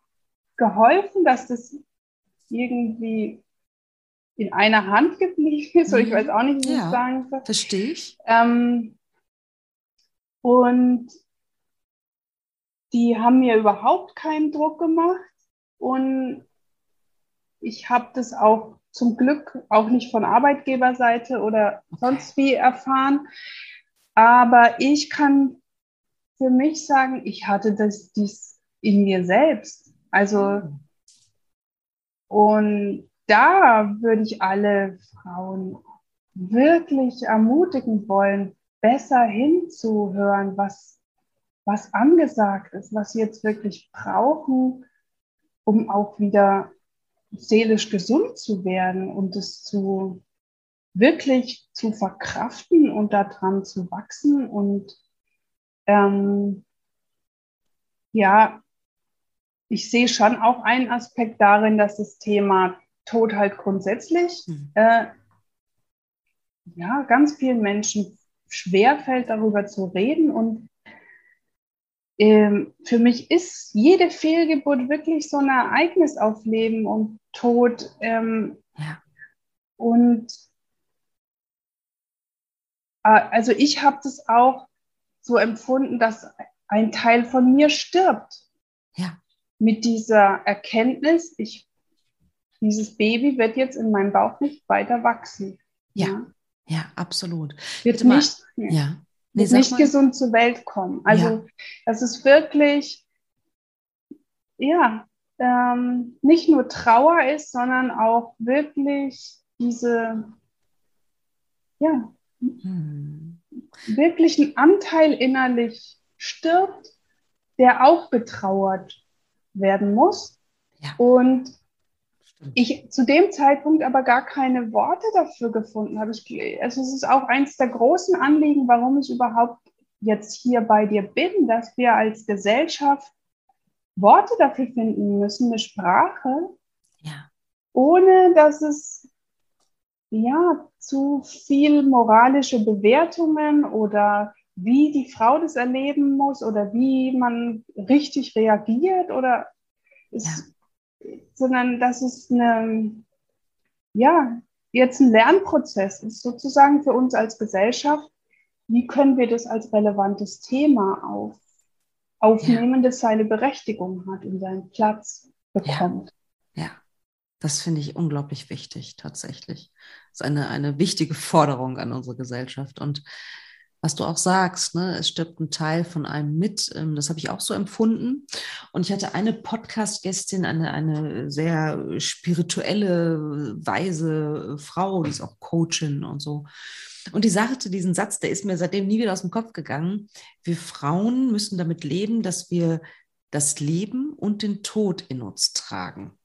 geholfen, dass das irgendwie in einer Hand geblieben ist. Mhm. ich weiß auch nicht, wie ja, ich sagen soll. Verstehe ich. Ähm, und die haben mir überhaupt keinen Druck gemacht. Und ich habe das auch zum Glück auch nicht von Arbeitgeberseite oder sonst wie erfahren. Aber ich kann für mich sagen, ich hatte das dies in mir selbst. Also und da würde ich alle Frauen wirklich ermutigen wollen, besser hinzuhören, was, was angesagt ist, was sie jetzt wirklich brauchen, um auch wieder seelisch gesund zu werden und es zu wirklich zu verkraften und daran zu wachsen und ähm, ja, ich sehe schon auch einen Aspekt darin, dass das Thema Tod halt grundsätzlich mhm. äh, ja, ganz vielen Menschen schwerfällt, darüber zu reden. Und ähm, für mich ist jede Fehlgeburt wirklich so ein Ereignis auf Leben und Tod. Ähm, ja. Und äh, also ich habe das auch so empfunden, dass ein Teil von mir stirbt. Ja. Mit dieser Erkenntnis, ich, dieses Baby wird jetzt in meinem Bauch nicht weiter wachsen. Ja, ja, ja absolut. Wird Bitte nicht, mal, ja. Nee, nicht mal. gesund zur Welt kommen. Also ja. das ist wirklich, ja, ähm, nicht nur Trauer ist, sondern auch wirklich diese, ja, hm wirklich ein Anteil innerlich stirbt, der auch betrauert werden muss. Ja. Und ich zu dem Zeitpunkt aber gar keine Worte dafür gefunden habe. Ich, also es ist auch eins der großen Anliegen, warum ich überhaupt jetzt hier bei dir bin, dass wir als Gesellschaft Worte dafür finden müssen, eine Sprache, ja. ohne dass es ja, zu viel moralische Bewertungen oder wie die Frau das erleben muss oder wie man richtig reagiert oder ist, ja. Sondern dass es eine, ja, jetzt ein Lernprozess ist, sozusagen für uns als Gesellschaft. Wie können wir das als relevantes Thema auf, aufnehmen, ja. das seine Berechtigung hat und seinen Platz bekommt? Ja. ja. Das finde ich unglaublich wichtig, tatsächlich. Das ist eine, eine wichtige Forderung an unsere Gesellschaft. Und was du auch sagst, ne? es stirbt ein Teil von einem mit. Ähm, das habe ich auch so empfunden. Und ich hatte eine Podcast-Gästin, eine, eine sehr spirituelle, weise Frau, die ist auch Coachin und so. Und die sagte diesen Satz, der ist mir seitdem nie wieder aus dem Kopf gegangen. Wir Frauen müssen damit leben, dass wir das Leben und den Tod in uns tragen.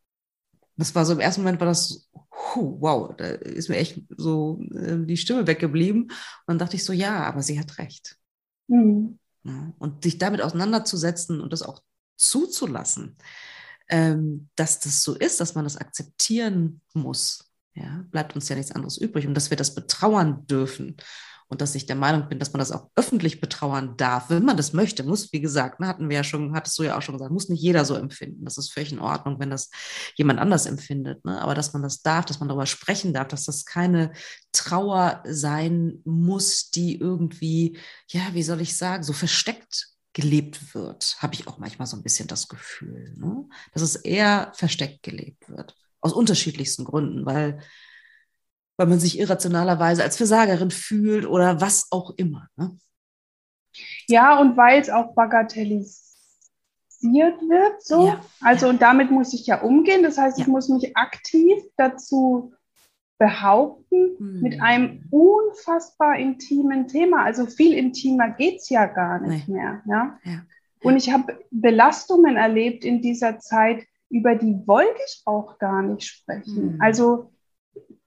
Das war so im ersten Moment war das wow, da ist mir echt so äh, die Stimme weggeblieben. Und dann dachte ich so, ja, aber sie hat recht. Mhm. Ja, und sich damit auseinanderzusetzen und das auch zuzulassen, ähm, dass das so ist, dass man das akzeptieren muss, ja, bleibt uns ja nichts anderes übrig und dass wir das betrauern dürfen und dass ich der Meinung bin, dass man das auch öffentlich betrauern darf, wenn man das möchte, muss, wie gesagt, ne, hatten wir ja schon, hattest du ja auch schon gesagt, muss nicht jeder so empfinden. Das ist völlig in Ordnung, wenn das jemand anders empfindet. Ne? Aber dass man das darf, dass man darüber sprechen darf, dass das keine Trauer sein muss, die irgendwie, ja, wie soll ich sagen, so versteckt gelebt wird, habe ich auch manchmal so ein bisschen das Gefühl, ne? dass es eher versteckt gelebt wird. Aus unterschiedlichsten Gründen, weil weil man sich irrationalerweise als Versagerin fühlt oder was auch immer. Ne? Ja, und weil es auch bagatellisiert wird, so. Ja, also, ja. und damit muss ich ja umgehen. Das heißt, ich muss mich aktiv dazu behaupten, hm. mit einem unfassbar intimen Thema. Also viel intimer geht es ja gar nicht nee. mehr. Ja? ja. Und ich habe Belastungen erlebt in dieser Zeit, über die wollte ich auch gar nicht sprechen. Hm. Also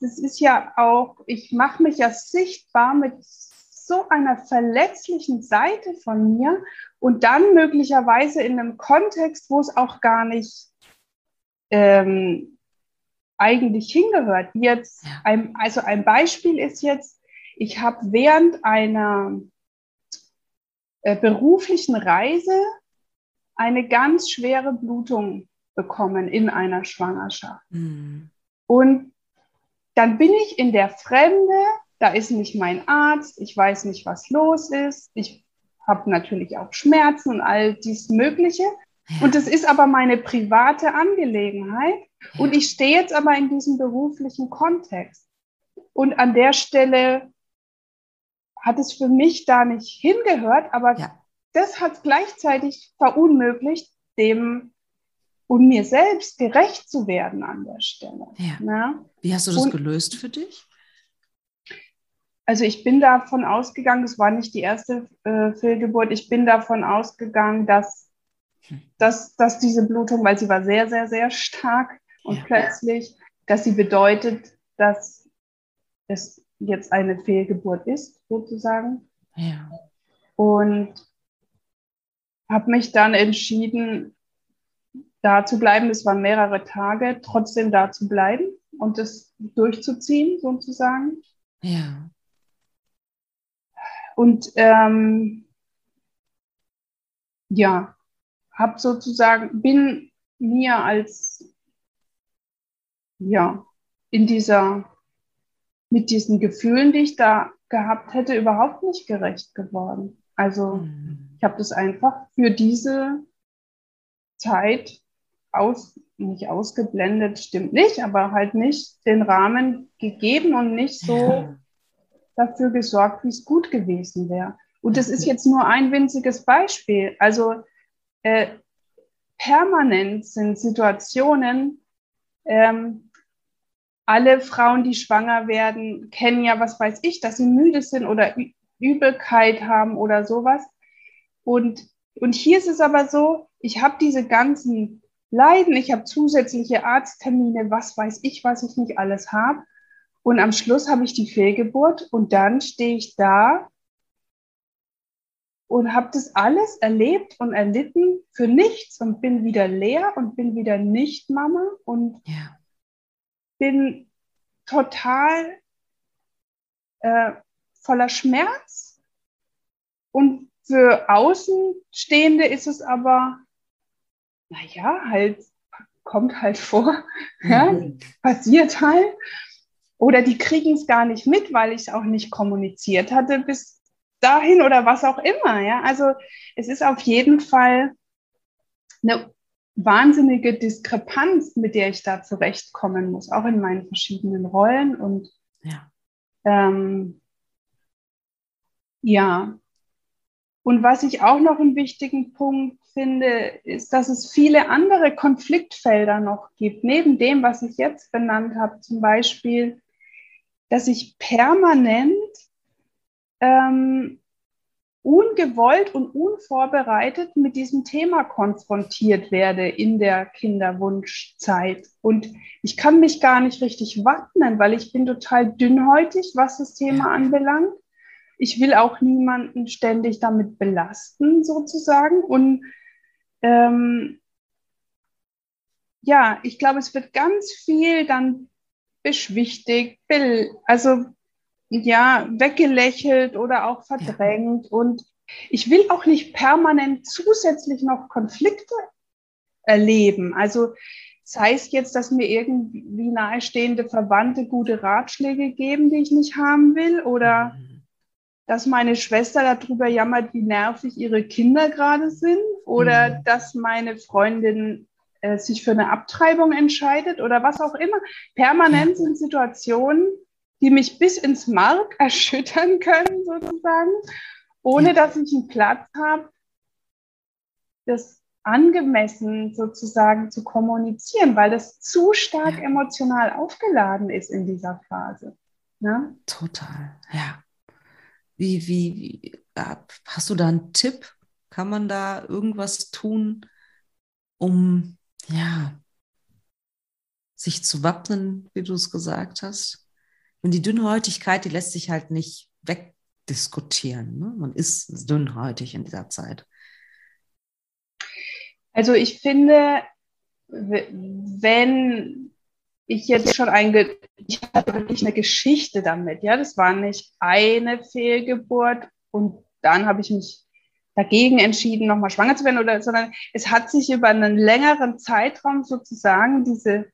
das ist ja auch, ich mache mich ja sichtbar mit so einer verletzlichen Seite von mir und dann möglicherweise in einem Kontext, wo es auch gar nicht ähm, eigentlich hingehört. Jetzt, ein, also ein Beispiel ist jetzt, ich habe während einer äh, beruflichen Reise eine ganz schwere Blutung bekommen in einer Schwangerschaft. Mhm. Und dann bin ich in der Fremde, da ist nicht mein Arzt, ich weiß nicht, was los ist, ich habe natürlich auch Schmerzen und all dies Mögliche. Ja. Und es ist aber meine private Angelegenheit. Ja. Und ich stehe jetzt aber in diesem beruflichen Kontext. Und an der Stelle hat es für mich da nicht hingehört, aber ja. das hat gleichzeitig verunmöglicht, dem und mir selbst gerecht zu werden an der Stelle. Ja. Ne? Wie hast du das und, gelöst für dich? Also ich bin davon ausgegangen, das war nicht die erste äh, Fehlgeburt, ich bin davon ausgegangen, dass, hm. dass, dass diese Blutung, weil sie war sehr, sehr, sehr stark und ja. plötzlich, dass sie bedeutet, dass es jetzt eine Fehlgeburt ist, sozusagen. Ja. Und habe mich dann entschieden, da zu bleiben. Das waren mehrere Tage, trotzdem da zu bleiben und das durchzuziehen, sozusagen. Ja. Und ähm, ja, habe sozusagen, bin mir als, ja, in dieser, mit diesen Gefühlen, die ich da gehabt hätte, überhaupt nicht gerecht geworden. Also mhm. ich habe das einfach für diese Zeit aus, nicht ausgeblendet, stimmt nicht, aber halt nicht den Rahmen gegeben und nicht so ja. dafür gesorgt, wie es gut gewesen wäre. Und das ist jetzt nur ein winziges Beispiel. Also äh, permanent sind Situationen, ähm, alle Frauen, die schwanger werden, kennen ja, was weiß ich, dass sie müde sind oder Übelkeit haben oder sowas. Und, und hier ist es aber so, ich habe diese ganzen leiden. Ich habe zusätzliche Arzttermine, was weiß ich, was ich nicht alles habe. Und am Schluss habe ich die Fehlgeburt und dann stehe ich da und habe das alles erlebt und erlitten für nichts und bin wieder leer und bin wieder nicht Mama und ja. bin total äh, voller Schmerz. Und für Außenstehende ist es aber naja, halt, kommt halt vor, ja, mhm. passiert halt. Oder die kriegen es gar nicht mit, weil ich es auch nicht kommuniziert hatte bis dahin oder was auch immer. Ja, also es ist auf jeden Fall eine wahnsinnige Diskrepanz, mit der ich da zurechtkommen muss, auch in meinen verschiedenen Rollen und ja. ähm, Ja. Und was ich auch noch einen wichtigen Punkt finde, ist, dass es viele andere Konfliktfelder noch gibt, neben dem, was ich jetzt benannt habe. Zum Beispiel, dass ich permanent ähm, ungewollt und unvorbereitet mit diesem Thema konfrontiert werde in der Kinderwunschzeit. Und ich kann mich gar nicht richtig wappnen, weil ich bin total dünnhäutig, was das Thema anbelangt. Ich will auch niemanden ständig damit belasten, sozusagen. Und ähm, ja, ich glaube, es wird ganz viel dann beschwichtigt, also ja, weggelächelt oder auch verdrängt. Ja. Und ich will auch nicht permanent zusätzlich noch Konflikte erleben. Also sei es jetzt, dass mir irgendwie nahestehende Verwandte gute Ratschläge geben, die ich nicht haben will, oder mhm. dass meine Schwester darüber jammert, wie nervig ihre Kinder gerade sind, oder mhm. dass meine Freundin äh, sich für eine Abtreibung entscheidet oder was auch immer. Permanent sind Situationen, die mich bis ins Mark erschüttern können, sozusagen, ohne dass ich einen Platz habe, das angemessen sozusagen zu kommunizieren, weil das zu stark ja. emotional aufgeladen ist in dieser Phase. Ne? Total, ja. Wie, wie, wie, hast du da einen Tipp? Kann man da irgendwas tun, um ja, sich zu wappnen, wie du es gesagt hast? Und die Dünnhäutigkeit, die lässt sich halt nicht wegdiskutieren. Ne? Man ist dünnhäutig in dieser Zeit. Also ich finde, wenn ich jetzt schon ein, ich hatte wirklich eine Geschichte damit, ja, das war nicht eine Fehlgeburt und dann habe ich mich dagegen entschieden, nochmal schwanger zu werden, oder, sondern es hat sich über einen längeren Zeitraum sozusagen diese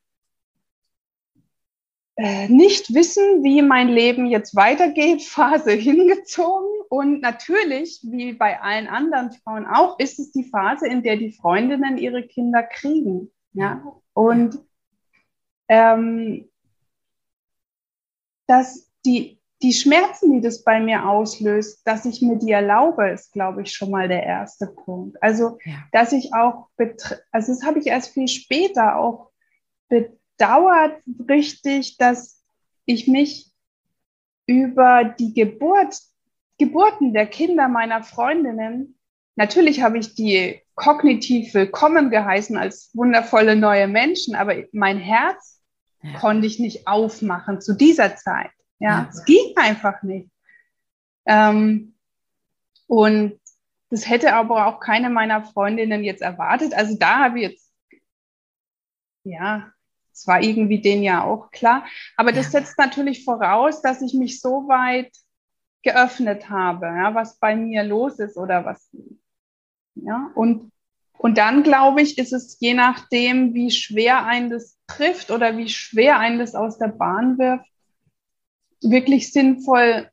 äh, nicht wissen, wie mein Leben jetzt weitergeht, Phase hingezogen. Und natürlich, wie bei allen anderen Frauen auch, ist es die Phase, in der die Freundinnen ihre Kinder kriegen. Ja? Und ähm, dass die, die Schmerzen, die das bei mir auslöst, dass ich mir die erlaube, ist, glaube ich, schon mal der erste Punkt. Also, ja. dass ich auch, also das habe ich erst viel später auch betrachtet dauert richtig, dass ich mich über die Geburt, Geburten der Kinder meiner Freundinnen, natürlich habe ich die kognitiv willkommen geheißen als wundervolle neue Menschen, aber mein Herz ja. konnte ich nicht aufmachen zu dieser Zeit. Ja, es ging einfach nicht. Ähm, und das hätte aber auch keine meiner Freundinnen jetzt erwartet. Also da habe ich jetzt, ja, das war irgendwie denen ja auch klar. Aber das setzt natürlich voraus, dass ich mich so weit geöffnet habe, ja, was bei mir los ist oder was. Ja, und, und dann glaube ich, ist es je nachdem, wie schwer einen das trifft oder wie schwer einen das aus der Bahn wirft, wirklich sinnvoll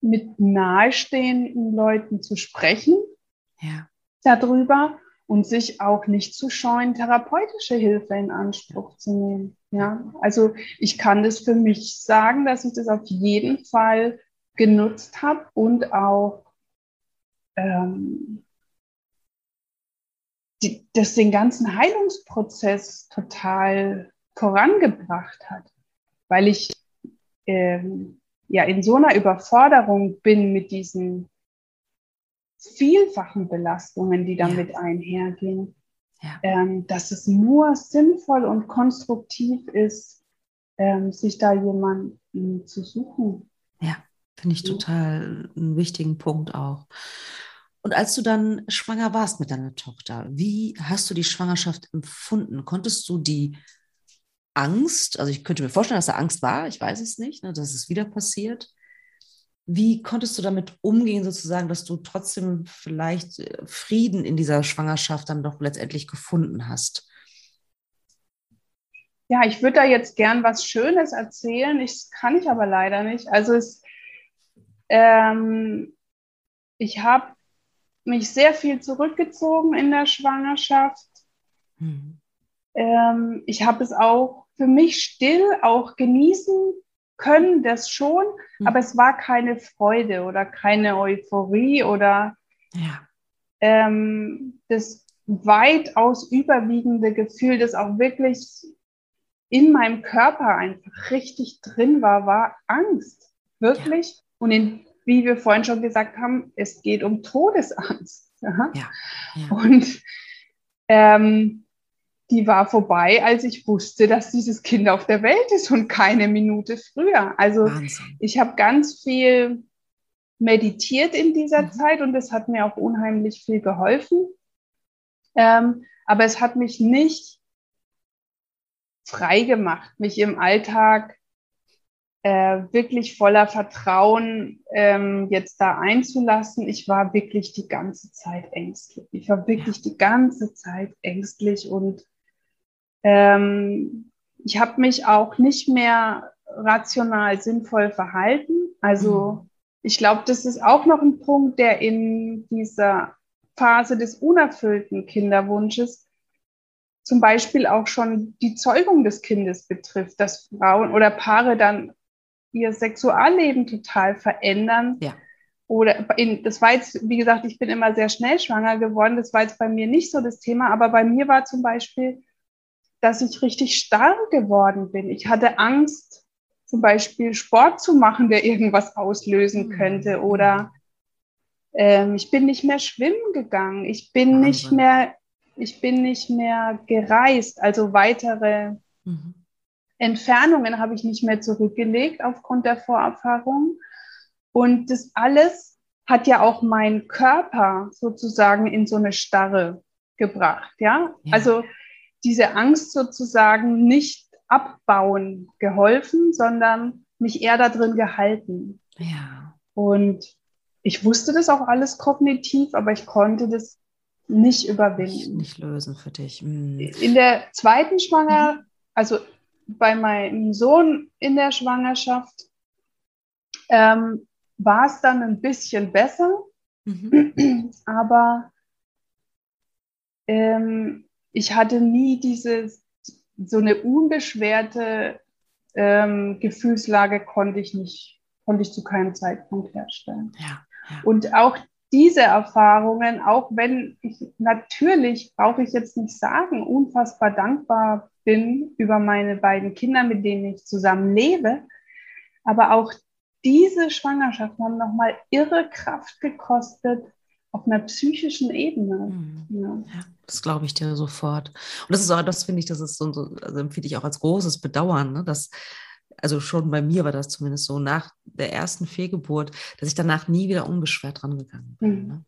mit nahestehenden Leuten zu sprechen ja. darüber und sich auch nicht zu scheuen, therapeutische Hilfe in Anspruch zu nehmen. Ja, also ich kann das für mich sagen, dass ich das auf jeden Fall genutzt habe und auch ähm, die, das den ganzen Heilungsprozess total vorangebracht hat, weil ich ähm, ja in so einer Überforderung bin mit diesen vielfachen Belastungen, die damit ja. einhergehen, ja. ähm, dass es nur sinnvoll und konstruktiv ist, ähm, sich da jemanden zu suchen. Ja, finde ich total einen wichtigen Punkt auch. Und als du dann schwanger warst mit deiner Tochter, wie hast du die Schwangerschaft empfunden? Konntest du die Angst, also ich könnte mir vorstellen, dass da Angst war, ich weiß es nicht, ne, dass es wieder passiert, wie konntest du damit umgehen, sozusagen, dass du trotzdem vielleicht äh, Frieden in dieser Schwangerschaft dann doch letztendlich gefunden hast? Ja, ich würde da jetzt gern was Schönes erzählen. Ich kann ich aber leider nicht. Also es, ähm, ich habe mich sehr viel zurückgezogen in der Schwangerschaft. Hm. Ähm, ich habe es auch für mich still auch genießen können das schon, mhm. aber es war keine Freude oder keine Euphorie oder ja. ähm, das weitaus überwiegende Gefühl, das auch wirklich in meinem Körper einfach richtig drin war, war Angst. Wirklich. Ja. Und in, wie wir vorhin schon gesagt haben, es geht um Todesangst. Ja. Und ähm, die war vorbei, als ich wusste, dass dieses Kind auf der Welt ist und keine Minute früher. Also Wahnsinn. ich habe ganz viel meditiert in dieser mhm. Zeit und das hat mir auch unheimlich viel geholfen. Ähm, aber es hat mich nicht frei gemacht, mich im Alltag äh, wirklich voller Vertrauen ähm, jetzt da einzulassen. Ich war wirklich die ganze Zeit ängstlich. Ich war wirklich die ganze Zeit ängstlich und ähm, ich habe mich auch nicht mehr rational sinnvoll verhalten. Also mhm. ich glaube, das ist auch noch ein Punkt, der in dieser Phase des unerfüllten Kinderwunsches zum Beispiel auch schon die Zeugung des Kindes betrifft, dass Frauen oder Paare dann ihr Sexualleben total verändern. Ja. Oder in, das war jetzt, wie gesagt, ich bin immer sehr schnell schwanger geworden. Das war jetzt bei mir nicht so das Thema, aber bei mir war zum Beispiel dass ich richtig starr geworden bin. Ich hatte Angst, zum Beispiel Sport zu machen, der irgendwas auslösen hm. könnte. Oder ähm, ich bin nicht mehr schwimmen gegangen. Ich bin Wahnsinn. nicht mehr, ich bin nicht mehr gereist. Also weitere mhm. Entfernungen habe ich nicht mehr zurückgelegt aufgrund der Vorerfahrung. Und das alles hat ja auch mein Körper sozusagen in so eine Starre gebracht. Ja, ja. also diese Angst sozusagen nicht abbauen geholfen, sondern mich eher da drin gehalten. Ja. Und ich wusste das auch alles kognitiv, aber ich konnte das nicht überwinden. Nicht, nicht lösen für dich. Mhm. In der zweiten Schwanger, also bei meinem Sohn in der Schwangerschaft, ähm, war es dann ein bisschen besser, mhm. aber ähm, ich hatte nie diese, so eine unbeschwerte ähm, Gefühlslage konnte ich nicht, konnte ich zu keinem Zeitpunkt herstellen. Ja, ja. Und auch diese Erfahrungen, auch wenn ich natürlich, brauche ich jetzt nicht sagen, unfassbar dankbar bin über meine beiden Kinder, mit denen ich zusammen lebe, aber auch diese Schwangerschaften haben nochmal irre Kraft gekostet auf einer psychischen Ebene. Mhm. Ja. Das glaube ich dir sofort. Und das ist auch, das finde ich, das ist so, also empfinde ich auch als großes Bedauern, ne? dass, also schon bei mir war das zumindest so, nach der ersten Fehlgeburt, dass ich danach nie wieder unbeschwert dran gegangen bin. Mhm. Ne?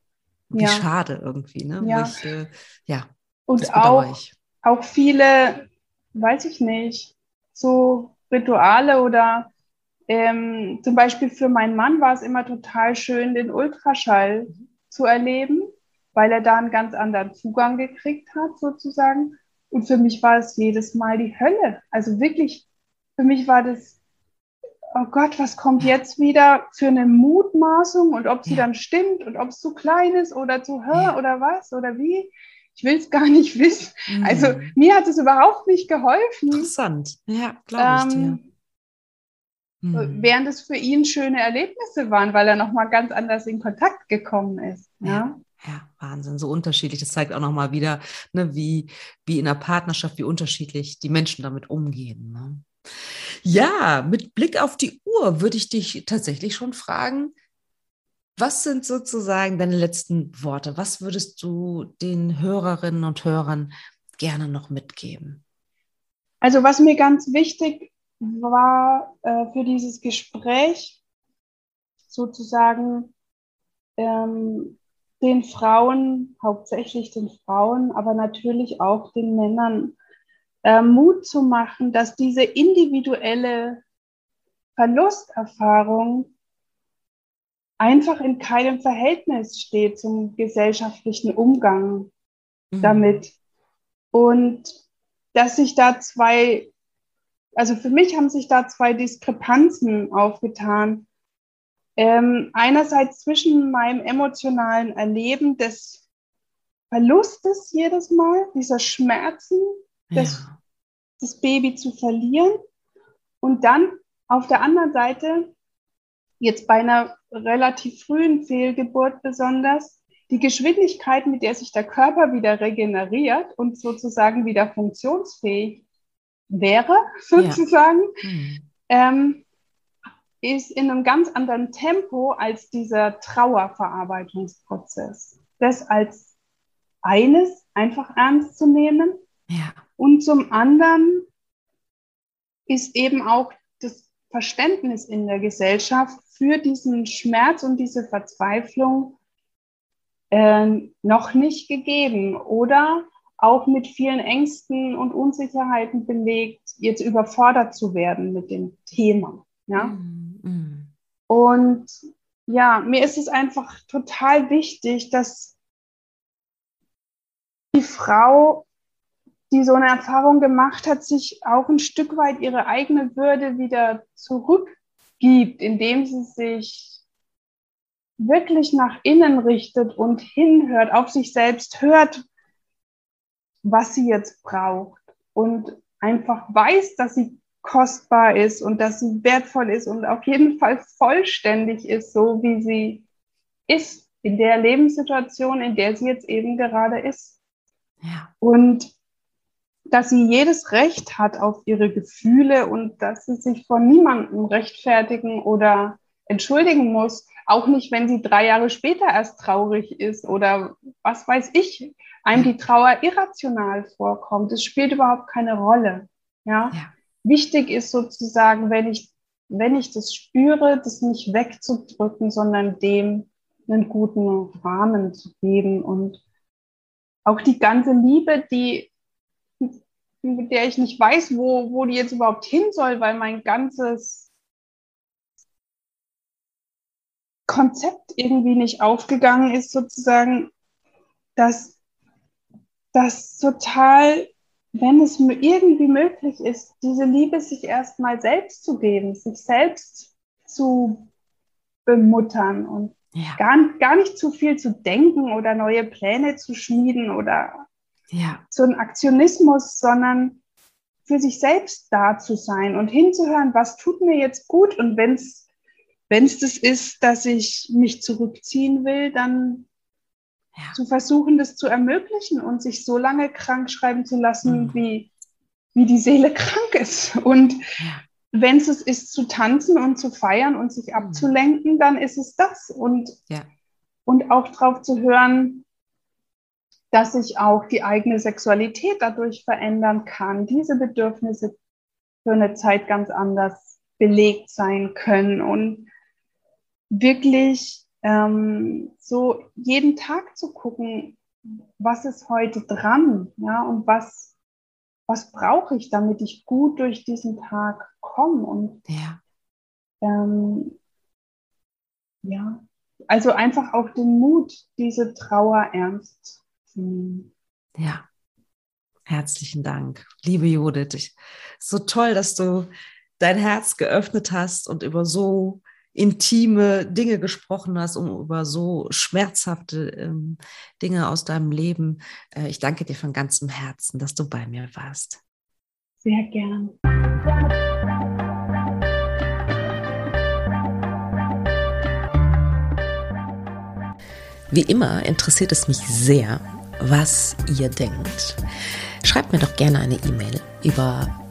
Wie ja. schade irgendwie, ne? Ja. Ich, äh, ja Und auch, ich. auch viele, weiß ich nicht, so Rituale oder ähm, zum Beispiel für meinen Mann war es immer total schön, den Ultraschall mhm. Zu erleben weil er da einen ganz anderen Zugang gekriegt hat, sozusagen. Und für mich war es jedes Mal die Hölle. Also wirklich, für mich war das, oh Gott, was kommt jetzt wieder für eine Mutmaßung und ob sie ja. dann stimmt und ob es zu klein ist oder zu ja. oder was oder wie. Ich will es gar nicht wissen. Mhm. Also mir hat es überhaupt nicht geholfen. Interessant, ja, glaube ich ähm, dir. Mhm. Während es für ihn schöne Erlebnisse waren, weil er nochmal ganz anders in Kontakt gekommen ist. Ja. ja. Ja, Wahnsinn, so unterschiedlich. Das zeigt auch nochmal wieder, ne, wie, wie in der Partnerschaft, wie unterschiedlich die Menschen damit umgehen. Ne? Ja, mit Blick auf die Uhr würde ich dich tatsächlich schon fragen, was sind sozusagen deine letzten Worte? Was würdest du den Hörerinnen und Hörern gerne noch mitgeben? Also was mir ganz wichtig war äh, für dieses Gespräch, sozusagen ähm, den Frauen, hauptsächlich den Frauen, aber natürlich auch den Männern, äh, Mut zu machen, dass diese individuelle Verlusterfahrung einfach in keinem Verhältnis steht zum gesellschaftlichen Umgang mhm. damit. Und dass sich da zwei, also für mich haben sich da zwei Diskrepanzen aufgetan. Ähm, einerseits zwischen meinem emotionalen Erleben des Verlustes jedes Mal, dieser Schmerzen, ja. das, das Baby zu verlieren und dann auf der anderen Seite, jetzt bei einer relativ frühen Fehlgeburt besonders, die Geschwindigkeit, mit der sich der Körper wieder regeneriert und sozusagen wieder funktionsfähig wäre, sozusagen, ja. hm. ähm, ist in einem ganz anderen Tempo als dieser Trauerverarbeitungsprozess. Das als eines einfach ernst zu nehmen. Ja. Und zum anderen ist eben auch das Verständnis in der Gesellschaft für diesen Schmerz und diese Verzweiflung äh, noch nicht gegeben oder auch mit vielen Ängsten und Unsicherheiten belegt, jetzt überfordert zu werden mit dem Thema. Ja? Mm. Und ja, mir ist es einfach total wichtig, dass die Frau, die so eine Erfahrung gemacht hat, sich auch ein Stück weit ihre eigene Würde wieder zurückgibt, indem sie sich wirklich nach innen richtet und hinhört, auf sich selbst hört, was sie jetzt braucht und einfach weiß, dass sie kostbar ist und dass sie wertvoll ist und auf jeden Fall vollständig ist, so wie sie ist, in der Lebenssituation, in der sie jetzt eben gerade ist. Ja. Und dass sie jedes Recht hat auf ihre Gefühle und dass sie sich vor niemandem rechtfertigen oder entschuldigen muss, auch nicht, wenn sie drei Jahre später erst traurig ist oder was weiß ich, einem die Trauer irrational vorkommt. Es spielt überhaupt keine Rolle. Ja? ja. Wichtig ist sozusagen, wenn ich, wenn ich das spüre, das nicht wegzudrücken, sondern dem einen guten Rahmen zu geben und auch die ganze Liebe, die, mit der ich nicht weiß, wo, wo die jetzt überhaupt hin soll, weil mein ganzes Konzept irgendwie nicht aufgegangen ist, sozusagen, dass das total, wenn es irgendwie möglich ist, diese Liebe sich erstmal selbst zu geben, sich selbst zu bemuttern und ja. gar, gar nicht zu viel zu denken oder neue Pläne zu schmieden oder ja. so ein Aktionismus, sondern für sich selbst da zu sein und hinzuhören, was tut mir jetzt gut und wenn es wenn es das ist, dass ich mich zurückziehen will, dann ja. zu versuchen, das zu ermöglichen und sich so lange krank schreiben zu lassen, mhm. wie, wie die Seele krank ist. Und ja. wenn es es ist, zu tanzen und zu feiern und sich mhm. abzulenken, dann ist es das. Und, ja. und auch darauf zu hören, dass sich auch die eigene Sexualität dadurch verändern kann, diese Bedürfnisse für eine Zeit ganz anders belegt sein können und wirklich ähm, so jeden Tag zu gucken, was ist heute dran, ja, und was, was brauche ich, damit ich gut durch diesen Tag komme und ja. Ähm, ja, also einfach auch den Mut, diese Trauer ernst zu nehmen. Ja, herzlichen Dank, liebe Judith. Ich, so toll, dass du dein Herz geöffnet hast und über so intime Dinge gesprochen hast, um über so schmerzhafte ähm, Dinge aus deinem Leben. Äh, ich danke dir von ganzem Herzen, dass du bei mir warst. Sehr gern. Wie immer interessiert es mich sehr, was ihr denkt. Schreibt mir doch gerne eine E-Mail über